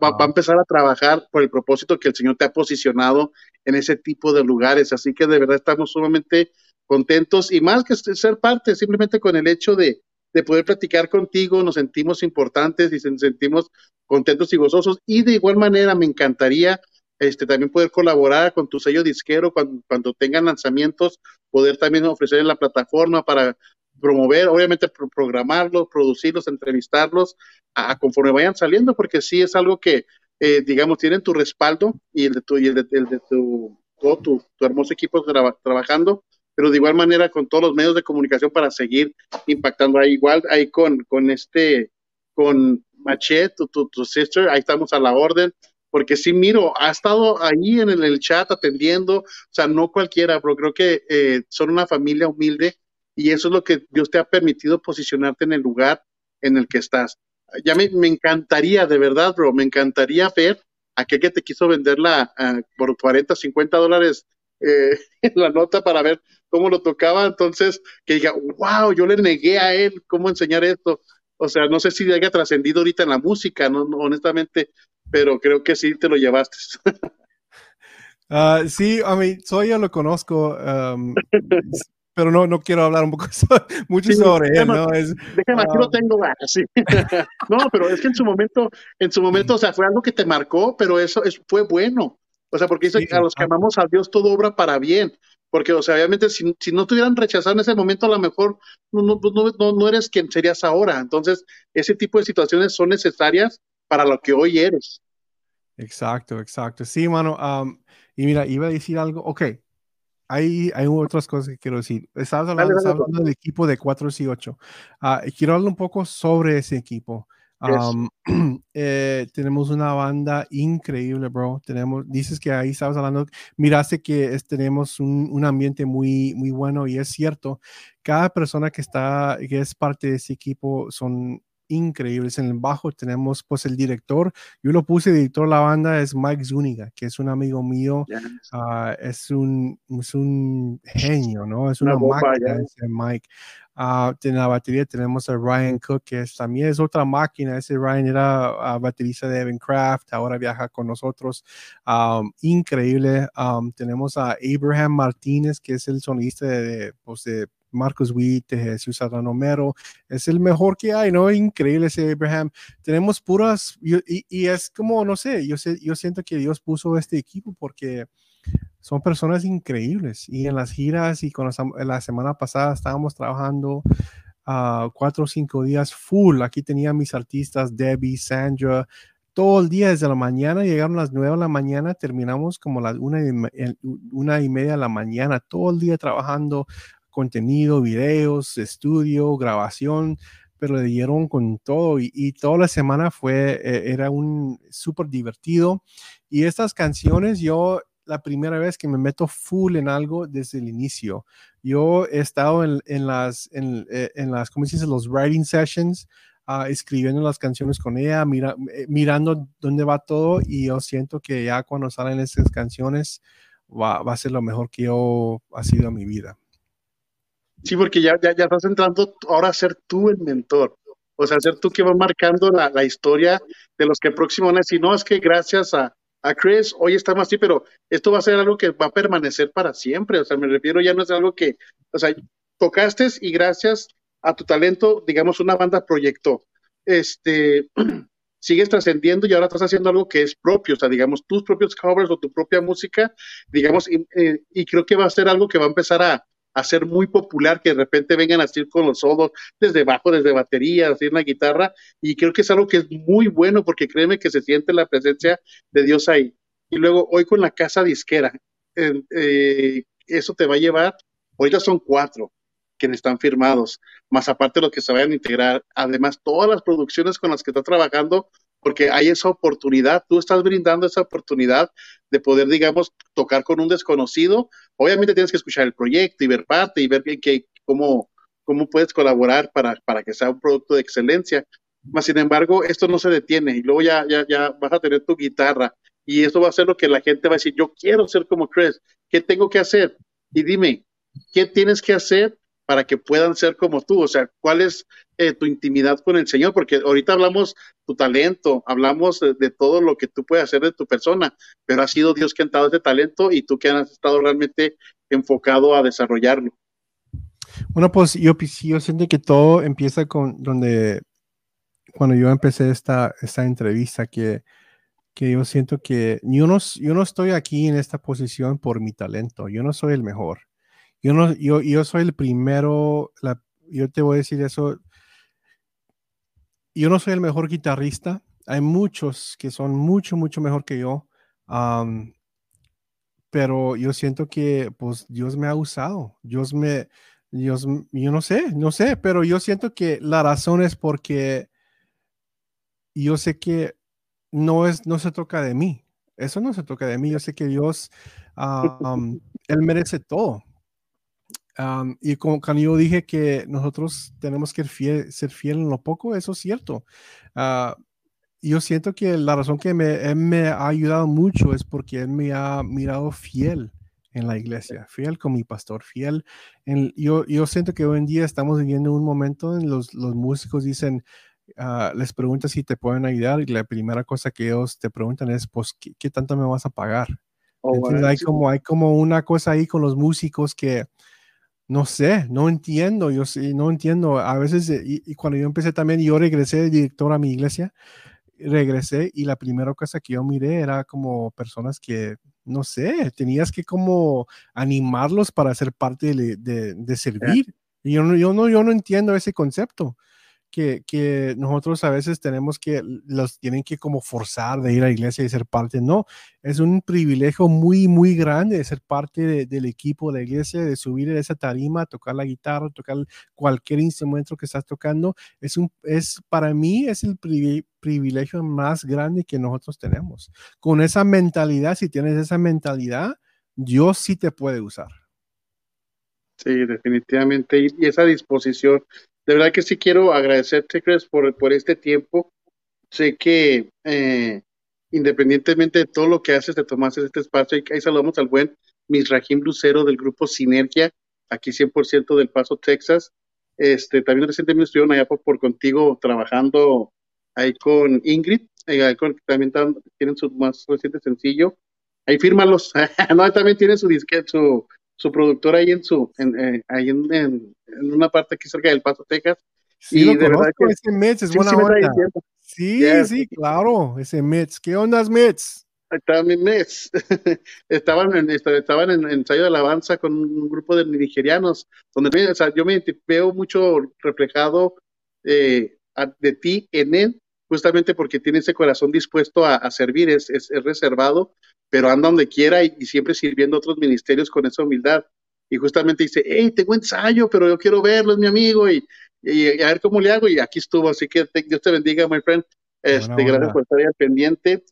va, va, a empezar a trabajar por el propósito que el Señor te ha posicionado en ese tipo de lugares. Así que de verdad estamos sumamente contentos y más que ser parte, simplemente con el hecho de, de poder platicar contigo, nos sentimos importantes y nos sentimos contentos y gozosos. Y de igual manera me encantaría este, también poder colaborar con tu sello disquero cuando, cuando tengan lanzamientos, poder también ofrecer en la plataforma para promover, obviamente programarlos, producirlos, entrevistarlos a, conforme vayan saliendo, porque sí es algo que, eh, digamos, tienen tu respaldo y el de tu, y el de, tu, todo tu, hermoso equipo trabajando, pero de igual manera con todos los medios de comunicación para seguir impactando ahí, igual ahí con, con este, con Machet, tu, tu, sister, ahí estamos a la orden, porque sí miro, ha estado ahí en el, chat atendiendo, o sea, no cualquiera, pero creo que eh, son una familia humilde y eso es lo que Dios te ha permitido posicionarte en el lugar en el que estás. Ya me, encantaría, de verdad, bro, me encantaría ver aquel que te quiso venderla por 40, 50 dólares eh, la nota para ver cómo lo tocaba, entonces que diga, wow, yo le negué a él cómo enseñar esto. O sea, no sé si haya trascendido ahorita en la música, no, honestamente, pero creo que sí te lo llevaste. Uh, sí, a mí, soy yo lo conozco. Um, pero no, no quiero hablar un poco mucho sobre él, ¿no? Es, déjame, aquí lo tengo, sí. no, pero es que en su momento, en su momento, o sea, fue algo que te marcó, pero eso es, fue bueno. O sea, porque dice, a los que amamos a Dios todo obra para bien. Porque, o sea, obviamente, si, si no te hubieran rechazado en ese momento, a lo mejor no, no, no, no eres quien serías ahora. Entonces, ese tipo de situaciones son necesarias para lo que hoy eres. Exacto, exacto. Sí, mano. y mira, iba a decir algo. Ok, hay, hay otras cosas que quiero decir. Estabas hablando, del equipo de 4 y 8. Ah, quiero hablar un poco sobre ese equipo. eh, tenemos una banda increíble, bro. Tenemos, dices que ahí estabas hablando, miraste que es, tenemos un, un, ambiente muy, muy bueno y es cierto. Cada persona que está, que es parte de ese equipo son increíbles. En el bajo tenemos pues el director, yo lo puse director de la banda, es Mike Zuniga, que es un amigo mío, ah, es, un, es un genio, ¿no? Es una, máquina ese Mike. Uh, en la batería tenemos a Ryan Cook, que también es otra máquina. Ese Ryan era uh, baterista de Evan Craft, ahora viaja con nosotros. increíble. tenemos a Abraham Martínez, que es el sonista de, pues, de Marcos Witt, Jesús Romero, es el mejor que hay, ¿no? Increíble ese Abraham. Tenemos puras, y, es como, no sé, yo, sé, yo siento que Dios puso este equipo porque son personas increíbles. Y en las giras y con la, semana pasada estábamos trabajando uh, cuatro o cinco días full. Aquí tenía mis artistas, Debbie, Sandra, todo el día desde la mañana, llegaron las nueve de la mañana, terminamos como las una y, una y media de la mañana, todo el día trabajando, contenido, videos, estudio, grabación, pero le dieron con todo y, toda la semana fue, eh, era un súper divertido. Y estas canciones, yo la primera vez que me meto full en algo desde el inicio. Yo he estado en, las, en, eh, en, las, ¿cómo se dice? Los writing sessions, uh, escribiendo las canciones con ella, mira, eh, mirando dónde va todo y yo siento que ya cuando salen esas canciones va, va a ser lo mejor que yo ha sido en mi vida. Sí, porque ya, ya, ya estás entrando ahora a ser tú el mentor. O sea, ser tú que va marcando la, la historia de los que próximo van a decir, no, es que gracias a, a Chris, hoy estamos así, pero esto va a ser algo que va a permanecer para siempre. O sea, me refiero, ya no es algo que, o sea, tocaste y gracias a tu talento, digamos, una banda proyectó. Este, sigues trascendiendo y ahora estás haciendo algo que es propio, o sea, digamos, tus propios covers o tu propia música, digamos, y eh, creo que va a ser algo que va a empezar a, a ser muy popular, que de repente vengan a decir con los solos desde bajo, desde batería, así en la guitarra, y creo que es algo que es muy bueno porque créeme que se siente la presencia de Dios ahí. Y luego hoy con la casa disquera, eh, eso te va a llevar, ahorita son cuatro quienes están firmados, más aparte de lo que se vayan a integrar, además todas las producciones con las que está trabajando, porque hay esa oportunidad, tú estás brindando esa oportunidad de poder, digamos, tocar con un desconocido. Obviamente tienes que escuchar el proyecto y ver parte y ver que, cómo, cómo puedes colaborar para, para que sea un producto de excelencia. Mas, sin embargo, esto no se detiene y luego ya, ya, ya vas a tener tu guitarra y eso va a ser lo que la gente va a decir, yo quiero ser como Chris, ¿qué tengo que hacer? Y dime, ¿qué tienes que hacer para que puedan ser como tú? O sea, ¿cuál es eh, tu intimidad con el Señor? Porque ahorita hablamos tu talento, hablamos de, todo lo que tú puedes hacer de tu persona, pero ha sido Dios que ha dado ese talento y tú que has estado realmente enfocado a desarrollarlo. Bueno, pues yo, yo siento que todo empieza con donde, cuando yo empecé esta, esta entrevista, que, que yo siento que yo no, yo no estoy aquí en esta posición por mi talento, yo no soy el mejor yo, no, yo, yo soy el primero, yo te voy a decir eso. Yo no soy el mejor guitarrista. Hay muchos que son mucho, mucho mejor que yo. pero yo siento que pues Dios me ha usado. Dios me, Dios, yo no sé, no sé, pero yo siento que la razón es porque yo sé que no es, no se toca de mí. Eso no se toca de mí. Yo sé que Dios, Él merece todo y como cuando yo dije que nosotros tenemos que ser fiel en lo poco, eso es cierto. Ah, yo siento que la razón que me, él me ha ayudado mucho es porque él me ha mirado fiel en la iglesia, fiel con mi pastor, fiel. En, yo, yo siento que hoy en día estamos viviendo un momento en los, los músicos dicen, ah, les preguntan si te pueden ayudar y la primera cosa que ellos te preguntan es, pues, ¿qué, qué tanto me vas a pagar? Oh, hay, como, hay como una cosa ahí con los músicos que no sé, no entiendo, yo sí, no entiendo. A veces, eh, y, cuando yo empecé también, yo regresé de director a mi iglesia, regresé y la primera cosa que yo miré era como personas que, no sé, tenías que como animarlos para ser parte de, servir. Y yo yo, no, yo no entiendo ese concepto que, nosotros a veces tenemos que, los tienen que como forzar de ir a la iglesia y ser parte. No, es un privilegio muy, muy grande de ser parte del equipo de la iglesia, de subir esa tarima, tocar la guitarra, tocar cualquier instrumento que estás tocando. Es un, es, para mí es el privilegio más grande que nosotros tenemos. Con esa mentalidad, si tienes esa mentalidad, Dios sí te puede usar. Sí, definitivamente. Y esa disposición de verdad que sí quiero agradecerte, Chris, por, por este tiempo. Sé que eh, independientemente de todo lo que haces, te tomaste este espacio y ahí saludamos al buen Misrajim Lucero del grupo Sinergia, aquí 100% del Paso, Texas. Este, también recientemente estuvieron allá por, contigo trabajando ahí con Ingrid, eh, ahí también tienen su más reciente sencillo. Ahí fírmalos. no, también tienen su disquete, su, su productora ahí en su, en, eh, ahí en, en, una parte aquí cerca del Paso, Texas. Sí, y lo de conozco, que, ese Mitch es buena onda. Sí, sí, claro, ese Mitch. ¿Qué onda? Estaban en Mets. estaban en, estaban en, ensayo de alabanza con un grupo de nigerianos, donde o sea, yo me veo mucho reflejado eh, de ti en él, justamente porque tiene ese corazón dispuesto a, a servir, es, es, es, reservado, pero anda donde quiera y, siempre sirviendo a otros ministerios con esa humildad. Y justamente dice, hey, tengo ensayo, pero yo quiero verlo, es mi amigo, y, y, a ver cómo le hago. Y aquí estuvo, así que Dios te bendiga, my friend. Este, gracias por estar ahí al pendiente.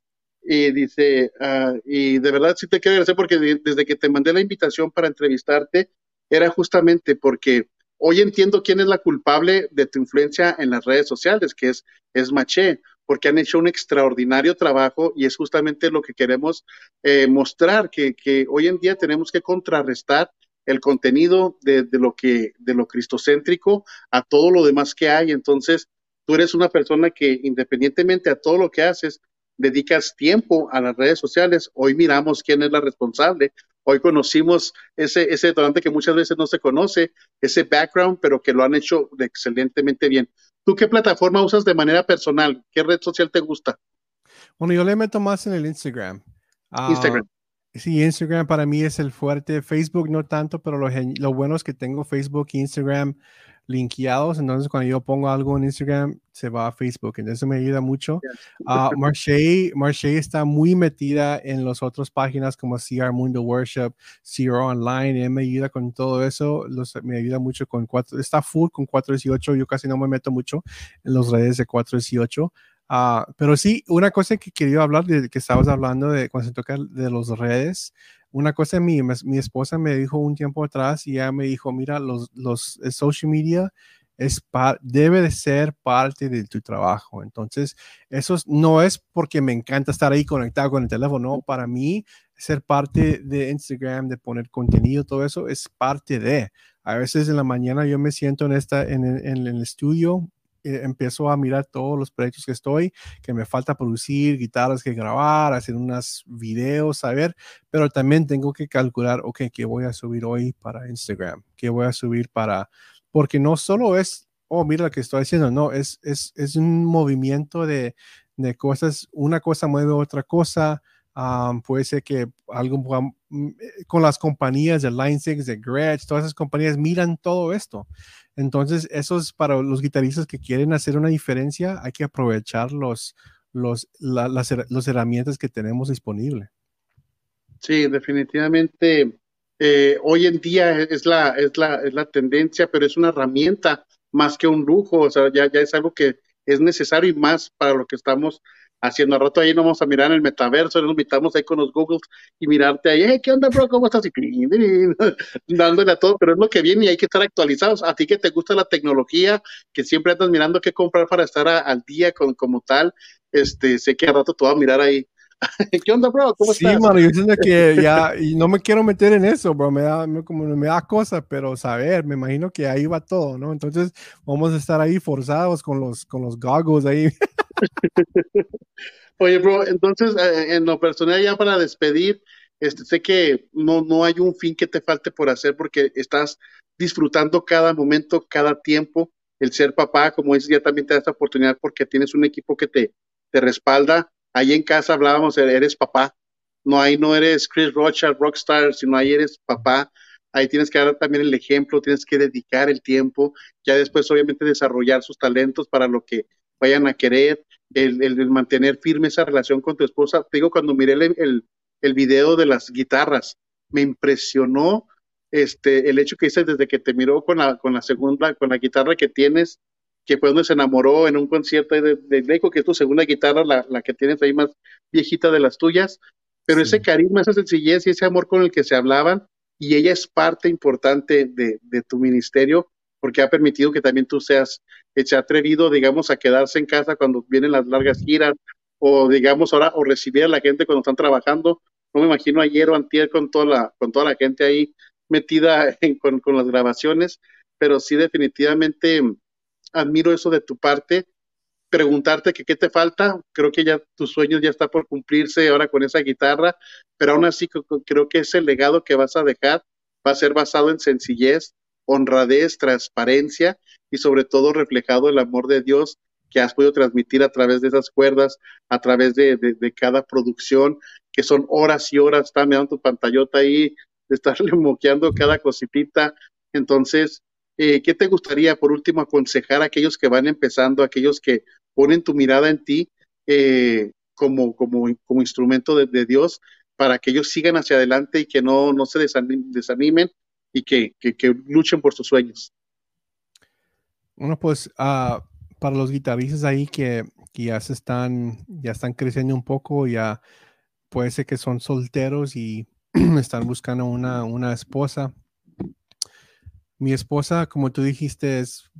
Y dice, uh, y de verdad sí te quiero agradecer porque desde que te mandé la invitación para entrevistarte, era justamente porque hoy entiendo quién es la culpable de tu influencia en las redes sociales, que es, es Maché porque han hecho un extraordinario trabajo y es justamente lo que queremos eh, mostrar, que, hoy en día tenemos que contrarrestar el contenido de, lo que, de lo cristocéntrico a todo lo demás que hay. Entonces, tú eres una persona que independientemente a todo lo que haces, dedicas tiempo a las redes sociales. Hoy miramos quién es la responsable. Hoy conocimos ese, ese detonante que muchas veces no se conoce, ese background, pero que lo han hecho excelentemente bien. ¿Tú qué plataforma usas de manera personal? ¿Qué red social te gusta? Bueno, yo le meto más en el Instagram. Ah, Instagram. sí, Instagram para mí es el fuerte. Facebook no tanto, pero lo, lo bueno es que tengo Facebook e Instagram linkeados, entonces cuando yo pongo algo en Instagram, se va a Facebook, entonces eso me ayuda mucho. Uh, Marche, está muy metida en las otras páginas como CR Mundo Worship, CR Online, me ayuda con todo eso, me ayuda mucho con cuatro, está full con 418, yo casi no me meto mucho en las redes de 418. Ah, pero sí, una cosa que quería hablar, de que estabas hablando de cuando se toca de los redes, una cosa mi, mi esposa me dijo un tiempo atrás y ella me dijo, mira, los, los social media es debe de ser parte de tu trabajo. Entonces, eso no es porque me encanta estar ahí conectado con el teléfono. Para mí, ser parte de Instagram, de poner contenido, todo eso es parte de. A veces en la mañana yo me siento en, esta, en, el estudio, eh, empiezo a mirar todos los proyectos que estoy, que me falta producir, guitarras que grabar, hacer unos videos, saber, pero también tengo que calcular, ok, ¿qué voy a subir hoy para Instagram? ¿Qué voy a subir para porque no solo es, oh, mira lo que estoy haciendo, no, es, es, es un movimiento de, de, cosas, una cosa mueve otra cosa, puede ser que algo mm, eh, con las compañías de Line 6, de Gretsch, todas esas compañías miran todo esto. Entonces, eso es para los guitarristas que quieren hacer una diferencia, hay que aprovechar los, los, las, las herramientas que tenemos disponibles. Sí, definitivamente eh, hoy en día es la, es, la, es la tendencia, pero es una herramienta más que un lujo, o sea, ya, ya es algo que es necesario y más para lo que estamos haciendo. Rato ahí nos vamos a mirar en el metaverso, nos invitamos ahí con los Googles y mirarte ahí, ¿qué onda, bro? ¿Cómo estás? Y dándole a todo, pero es lo que viene y hay que estar actualizados. A ti que te gusta la tecnología, que siempre andas mirando qué comprar para estar al día con, como tal, este, sé que a rato te vas a mirar ahí ¿Qué onda, bro? ¿Cómo sí, mano, yo siento que ya, y no me quiero meter en eso, bro, me da, como me da cosa, pero saber, me imagino que ahí va todo, ¿no? Entonces, vamos a estar ahí forzados con los, con los goggles ahí. Oye, bro, entonces, eh, en lo personal, ya para despedir, este, sé que no, no hay un fin que te falte por hacer porque estás disfrutando cada momento, cada tiempo, el ser papá, como dices, ya también te da esta oportunidad porque tienes un equipo que te, te respalda. Ahí en casa hablábamos, eres papá, no ahí no eres Chris Rocha, rockstar, sino ahí eres papá, ahí tienes que dar también el ejemplo, tienes que dedicar el tiempo, ya después obviamente desarrollar sus talentos para lo que vayan a querer, el, mantener firme esa relación con tu esposa. Te digo, cuando miré el, el, video de las guitarras, me impresionó este, el hecho que dices desde que te miró con la, con la segunda, con la guitarra que tienes, que fue donde se enamoró en un concierto de, de que es tu segunda guitarra, la, la, que tienes ahí más viejita de las tuyas, pero ese carisma, esa sencillez y ese amor con el que se hablaban, y ella es parte importante de, de tu ministerio, porque ha permitido que también tú seas, se atrevido, digamos, a quedarse en casa cuando vienen las largas giras, o digamos ahora, o recibir a la gente cuando están trabajando. No me imagino ayer o antier con toda la, con toda la gente ahí metida con, con las grabaciones, pero sí definitivamente admiro eso de tu parte. Preguntarte que qué te falta, creo que ya tus sueños ya está por cumplirse ahora con esa guitarra, pero aún así creo que ese legado que vas a dejar va a ser basado en sencillez, honradez, transparencia y sobre todo reflejado el amor de Dios que has podido transmitir a través de esas cuerdas, a través de, cada producción, que son horas y horas, está mirando tu pantallota ahí, de estarle moqueando cada cositita. Entonces, eh, ¿qué te gustaría, por último, aconsejar a aquellos que van empezando, a aquellos que ponen tu mirada en ti eh, como, como, como instrumento de, Dios, para que ellos sigan hacia adelante y que no, no se desanimen, y que, que, luchen por sus sueños? Bueno, pues ah, para los guitarristas ahí que, que, ya se están, ya están creciendo un poco, ya puede ser que son solteros y están buscando una, una esposa mi esposa, como tú dijiste, es,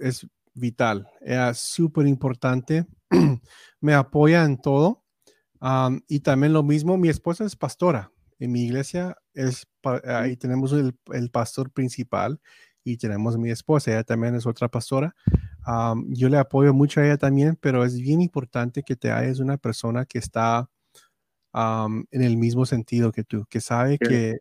es vital, es súper importante, me apoya en todo. y también lo mismo, mi esposa es pastora. En mi iglesia es, ahí tenemos el, pastor principal y tenemos mi esposa, ella también es otra pastora. yo le apoyo mucho a ella también, pero es bien importante que te hayas una persona que está en el mismo sentido que tú, que sabe que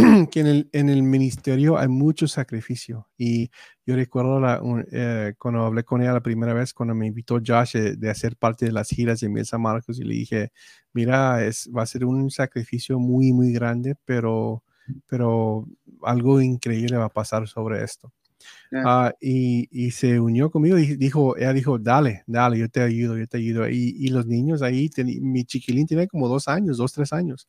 que en el, en el, ministerio hay mucho sacrificio. Y yo recuerdo la, eh, cuando hablé con ella la primera vez, cuando me invitó Josh eh, de hacer parte de las giras de Miel San Marcos, y le dije, mira, es, va a ser un sacrificio muy, muy grande, pero, pero algo increíble va a pasar sobre esto. Ah, y, y, se unió conmigo y dijo, ella dijo, dale, dale, yo te ayudo, yo te ayudo. Y, y los niños ahí, mi chiquilín tiene como dos años, dos, tres años.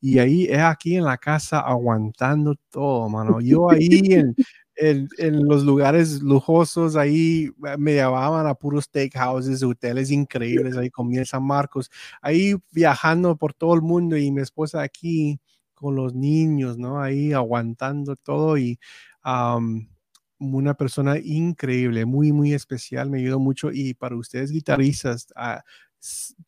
Y ahí es aquí en la casa aguantando todo, mano. Yo ahí en, en, los lugares lujosos, ahí me llevaban a puros steakhouses, hoteles increíbles, ahí comía en San Marcos, ahí viajando por todo el mundo y mi esposa aquí con los niños, ¿no? Ahí aguantando todo y una persona increíble, muy, muy especial, me ayudó mucho y para ustedes guitarristas, ah,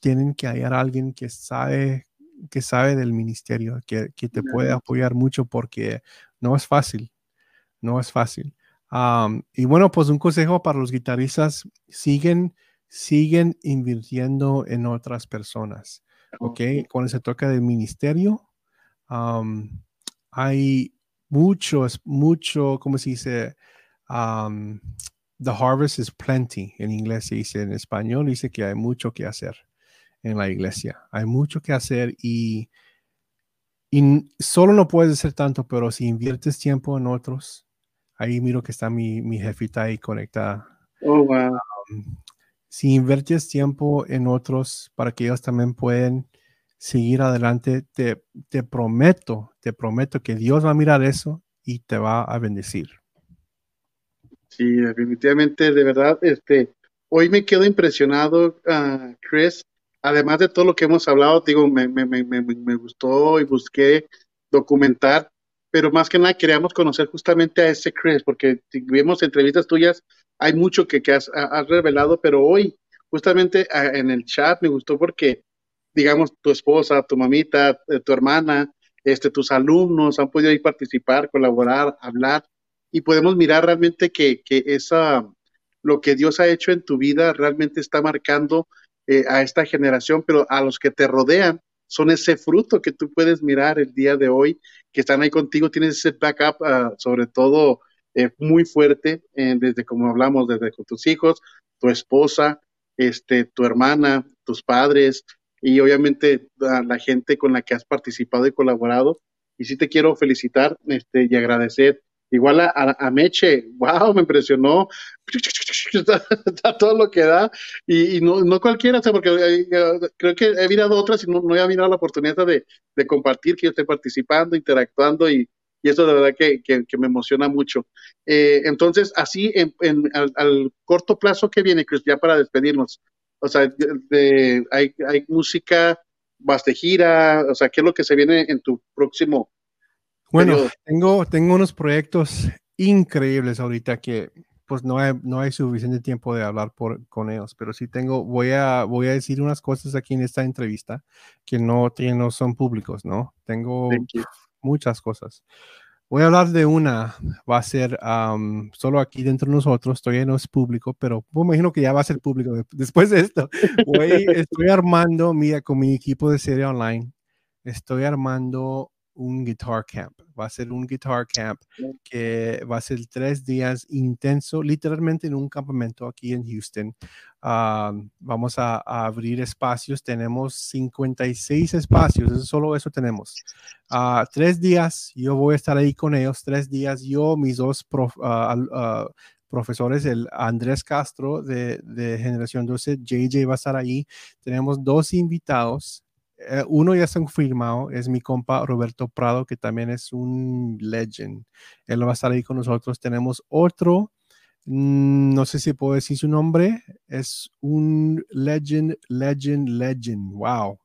tienen que hallar a alguien que sabe que sabe del ministerio, que, que te puede apoyar mucho porque no es fácil, no es fácil. y bueno, pues un consejo para los guitarristas, siguen, siguen invirtiendo en otras personas, ¿ok? Cuando se toca del ministerio, hay mucho, mucho, ¿cómo se dice? the harvest is plenty, en inglés se dice, en español dice que hay mucho que hacer en la iglesia, hay mucho que hacer y y solo no puedes hacer tanto, pero si inviertes tiempo en otros, ahí miro que está mi, mi jefita ahí conectada. Oh, wow. Um, si inviertes tiempo en otros para que ellos también puedan seguir adelante, te, te prometo, te prometo que Dios va a mirar eso y te va a bendecir. Sí, definitivamente, de verdad, este, hoy me quedo impresionado, uh, Chris, además de todo lo que hemos hablado, digo, me, me, me, me gustó y busqué documentar, pero más que nada queríamos conocer justamente a ese Chris, porque si vemos entrevistas tuyas, hay mucho que, que has, revelado, pero hoy, justamente en el chat, me gustó porque, digamos, tu esposa, tu mamita, eh, tu hermana, este, tus alumnos han podido ir participar, colaborar, hablar, y podemos mirar realmente que, que esa, lo que Dios ha hecho en tu vida realmente está marcando eh, a esta generación, pero a los que te rodean son ese fruto que tú puedes mirar el día de hoy, que están ahí contigo, tienes ese backup, uh, sobre todo eh, muy fuerte, eh, desde como hablamos, desde con tus hijos, tu esposa, este, tu hermana, tus padres y obviamente la gente con la que has participado y colaborado. Y sí te quiero felicitar este, y agradecer Igual a, a, Meche, wow, me impresionó. Está, todo lo que da. Y, no, no, cualquiera, porque eh, creo que he mirado otras y no, no he mirado la oportunidad de, de, compartir, que yo esté participando, interactuando y, y eso de verdad que, que, me emociona mucho. Eh, entonces, así, en, en al, corto plazo que viene, Chris, ya para despedirnos, o sea, de, hay, hay música, vas gira, o sea, ¿qué es lo que se viene en tu próximo bueno, tengo, tengo unos proyectos increíbles ahorita que pues no hay, no hay suficiente tiempo de hablar por, con ellos, pero sí tengo, voy a, voy a decir unas cosas aquí en esta entrevista que no, no son públicos, ¿no? Tengo muchas cosas. Voy a hablar de una, va a ser solo aquí dentro de nosotros, todavía no es público, pero me imagino que ya va a ser público después de esto. Voy, estoy armando, mira, con mi equipo de serie online, estoy armando un guitar camp. Va a ser un guitar camp que va a ser tres días intenso, literalmente en un campamento aquí en Houston. vamos a, abrir espacios. Tenemos 56 espacios, eso, solo eso tenemos. Uh, tres días, yo voy a estar ahí con ellos. Tres días, yo, mis dos ah, ah, profesores, el Andrés Castro de, de Generación 12, JJ va a estar ahí. Tenemos dos invitados eh, uno ya está confirmado, es mi compa Roberto Prado, que también es un legend. Él va a estar ahí con nosotros. Tenemos otro, mm, no sé si puedo decir su nombre, es un legend, legend, legend. Wow.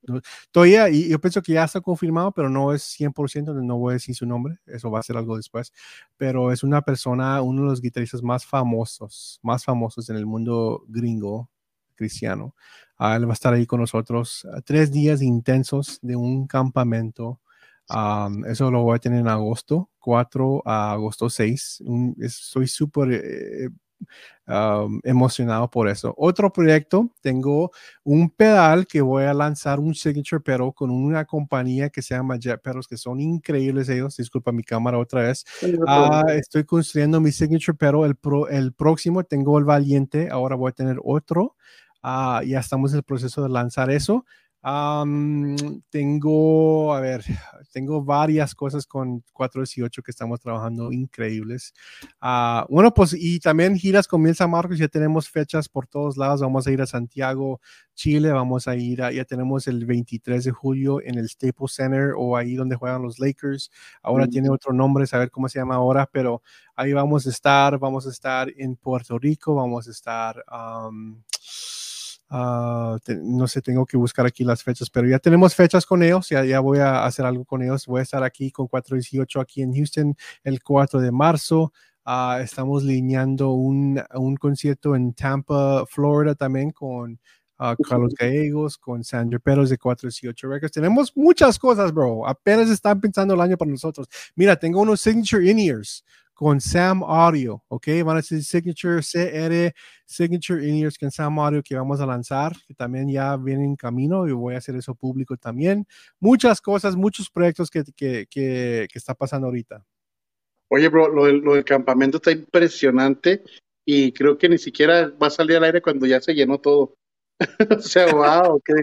Todavía, y yo pienso que ya está confirmado, pero no es 100%, no voy a decir su nombre, eso va a ser algo después. Pero es una persona, uno de los guitarristas más famosos, más famosos en el mundo gringo cristiano. Ah, él va a estar ahí con nosotros ah, tres días intensos de un campamento. eso lo voy a tener en agosto, 4 a agosto 6. estoy súper eh, emocionado por eso. Otro proyecto, tengo un pedal que voy a lanzar, un signature pedal con una compañía que se llama Jet Pedals, que son increíbles ellos. Disculpa mi cámara otra vez. Ah, estoy construyendo mi signature pedal. El, el próximo tengo el Valiente, ahora voy a tener otro. Ah, ya estamos en el proceso de lanzar eso. tengo, a ver, tengo varias cosas con 418 que estamos trabajando increíbles. Ah, bueno, pues y también giras comienza Marcos, ya tenemos fechas por todos lados. Vamos a ir a Santiago, Chile, vamos a ir, a, ya tenemos el 23 de julio en el Staples Center o ahí donde juegan los Lakers. Ahora tiene otro nombre, saber cómo se llama ahora, pero ahí vamos a estar. Vamos a estar en Puerto Rico, vamos a estar... Ah, no sé, tengo que buscar aquí las fechas, pero ya tenemos fechas con ellos, ya, ya voy a hacer algo con ellos. Voy a estar aquí con 418 aquí en Houston el 4 de marzo. Uh, estamos lineando un, un, concierto en Tampa, Florida también con uh, Carlos Gallegos, con Sandra Peros de 418 Records. Tenemos muchas cosas, bro. Apenas están pensando el año para nosotros. Mira, tengo unos signature in-ears con Sam Audio, ¿ok? Van a ser Signature CR, Signature In-Ears con Sam Audio que vamos a lanzar, que también ya viene en camino y voy a hacer eso público también. Muchas cosas, muchos proyectos que, que, que, está pasando ahorita. Oye, bro, lo del, lo del, campamento está impresionante y creo que ni siquiera va a salir al aire cuando ya se llenó todo. o sea, wow, qué,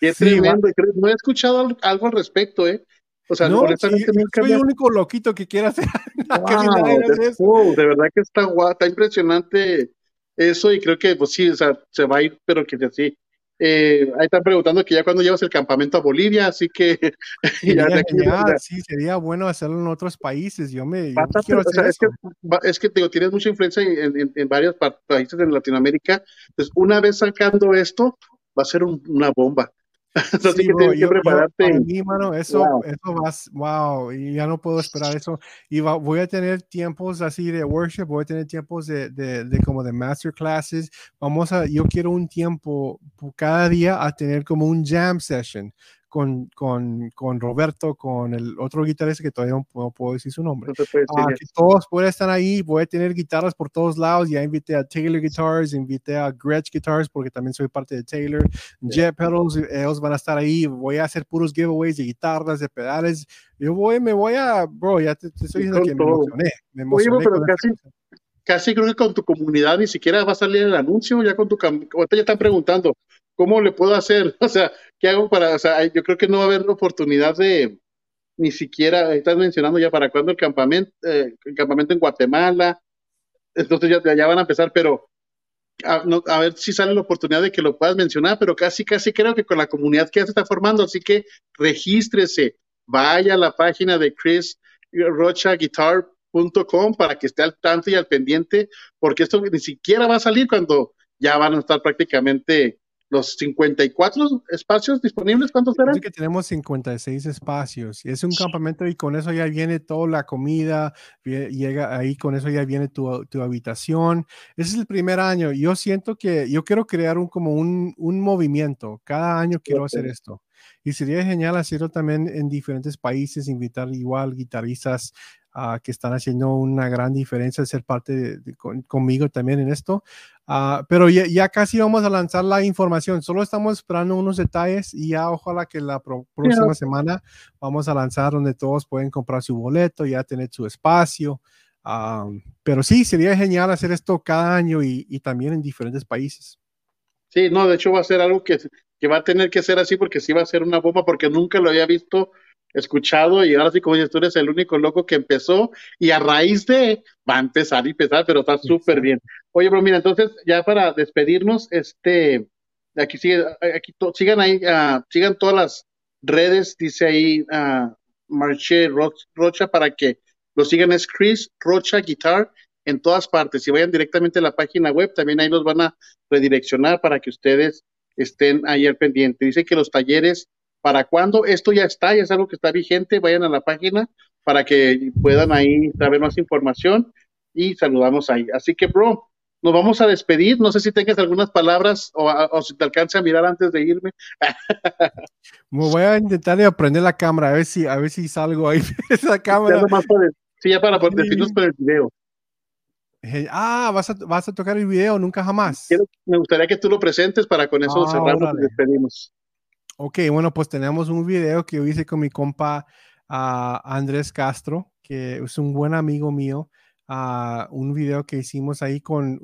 qué tremendo. No he escuchado algo al respecto, ¿eh? O sea, no, soy el único loquito que quiera hacer. de, verdad que está guau, está impresionante eso y creo que pues sí, o sea, se va a ir, pero que sí. Eh, ahí están preguntando que ya cuando llevas el campamento a Bolivia, así que ya sí, sería bueno hacerlo en otros países. Yo me quiero hacer es, que, es que digo, tienes mucha influencia en, en, varios países en Latinoamérica. Entonces, una vez sacando esto, va a ser una bomba. Así que tienes que prepararte. mano, eso, wow. eso va, wow, y ya no puedo esperar eso. Y voy a tener tiempos así de worship, voy a tener tiempos de, de, de, como de masterclasses. Vamos a, yo quiero un tiempo cada día a tener como un jam session con, con, con, Roberto, con el otro guitarrista que todavía no puedo, decir su nombre. Ah, que todos pueden estar ahí, voy a tener guitarras por todos lados. Ya invité a Taylor Guitars, invité a Gretsch Guitars porque también soy parte de Taylor. Jet Pedals, ellos van a estar ahí. Voy a hacer puros giveaways de guitarras, de pedales. Yo voy, me voy a, bro, ya te, estoy diciendo que me emocioné. Me emocioné pero casi, casi creo que con tu comunidad ni siquiera va a salir el anuncio, ya con tu, ahorita ya están preguntando, ¿cómo le puedo hacer? O sea, ¿qué hago para, o sea, yo creo que no va a haber oportunidad de, ni siquiera, estás mencionando ya para cuándo el campamento, eh, el campamento en Guatemala, entonces ya, ya van a empezar, pero a, ver si sale la oportunidad de que lo puedas mencionar, pero casi, casi creo que con la comunidad que ya se está formando, así que regístrese, vaya a la página de Chris Rocha Guitar.com para que esté al tanto y al pendiente, porque esto ni siquiera va a salir cuando ya van a estar prácticamente los 54 espacios disponibles, ¿cuántos serán? que tenemos 56 espacios y es un campamento y con eso ya viene toda la comida, llega ahí, con eso ya viene tu, tu habitación. Ese es el primer año. Yo siento que yo quiero crear un, como un, un movimiento. Cada año quiero hacer esto. Y sería genial hacerlo también en diferentes países, invitar igual guitarristas uh, que están haciendo una gran diferencia, ser parte de, conmigo también en esto. Uh, pero ya, ya, casi vamos a lanzar la información, solo estamos esperando unos detalles y ya ojalá que la próxima semana vamos a lanzar donde todos pueden comprar su boleto, ya tener su espacio. Uh, pero sí, sería genial hacer esto cada año y, y, también en diferentes países. Sí, no, de hecho va a ser algo que, que va a tener que ser así porque sí va a ser una bomba porque nunca lo había visto escuchado y ahora sí, como dices, tú eres el único loco que empezó y a raíz de va a empezar y empezar, pero está súper bien. Oye, bro, mira, entonces ya para despedirnos, este, aquí sigue, aquí sigan ahí, uh, sigan todas las redes, dice ahí uh, Marche Rocha para que lo sigan, es Chris Rocha Guitar en todas partes. Si vayan directamente a la página web, también ahí los van a redireccionar para que ustedes estén ahí al pendiente. Dice que los talleres ¿Para cuándo? Esto ya está, ya es algo que está vigente. Vayan a la página para que puedan ahí saber más información y saludamos ahí. Así que, bro, nos vamos a despedir. No sé si tengas algunas palabras o, si te alcance a mirar antes de irme. Me voy a intentar de aprender la cámara, a ver si, a ver si salgo ahí esa cámara. sí, ya para despedirnos con el video. Ah, ¿vas a, vas a tocar el video, nunca jamás. me gustaría que tú lo presentes para con eso ah, cerramos y despedimos. Ok, bueno, pues tenemos un video que yo hice con mi compa uh, Andrés Castro, que es un buen amigo mío. a un video que hicimos ahí con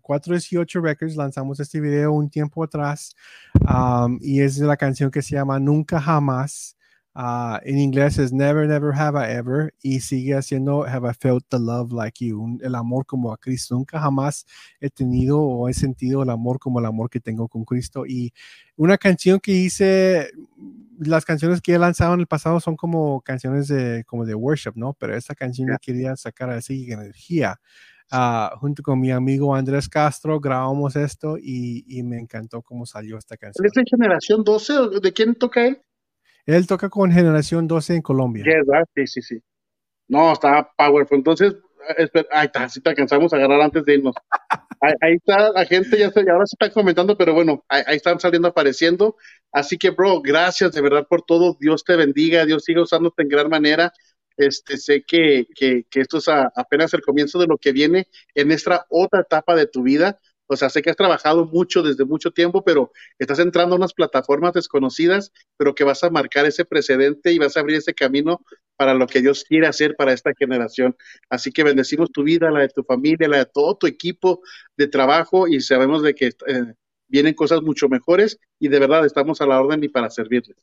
418 Records. Lanzamos este video un tiempo atrás y es la canción que se llama Nunca Jamás. Ah, en inglés es Never, Never Have I Ever y sigue haciendo Have I Felt the Love Like You, el amor como a Cristo. Nunca jamás he tenido o he sentido el amor como el amor que tengo con Cristo. Y una canción que hice, las canciones que he lanzado en el pasado son como canciones de, como de worship, ¿no? Pero esta canción yeah. quería sacar así energía. Uh, junto con mi amigo Andrés Castro grabamos esto y, y, me encantó cómo salió esta canción. ¿Es de generación 12? ¿De quién toca él? Él toca con Generación 12 en Colombia. Sí, sí, sí. No, está powerful. Entonces, espera, ahí está, si te alcanzamos a agarrar antes de irnos. ahí, ahí, está, la gente ya se, ahora se está comentando, pero bueno, ahí, ahí, están saliendo, apareciendo. Así que, bro, gracias de verdad por todo. Dios te bendiga, Dios siga usándote en gran manera. Este, sé que, que, que esto es a, apenas el comienzo de lo que viene en esta otra etapa de tu vida. O sea, sé que has trabajado mucho desde mucho tiempo, pero estás entrando a unas plataformas desconocidas, pero que vas a marcar ese precedente y vas a abrir ese camino para lo que Dios quiere hacer para esta generación. Así que bendecimos tu vida, la de tu familia, la de todo tu equipo de trabajo y sabemos de que eh, vienen cosas mucho mejores y de verdad estamos a la orden y para servirles.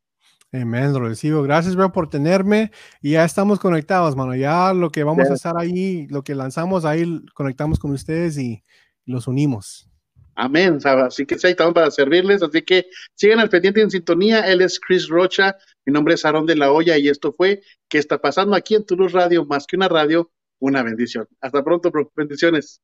Amén, lo recibo. Gracias, bro, por tenerme. Y ya estamos conectados, mano. Ya lo que vamos a estar ahí, lo que lanzamos ahí, conectamos con ustedes y los unimos. Amén. Así que sí, estamos para servirles. Así que sigan al pendiente en sintonía. Él es Chris Rocha. Mi nombre es Aarón de la Hoya y esto fue ¿Qué está pasando aquí en Toulouse Radio? Más que una radio, una bendición. Hasta pronto, bro. bendiciones.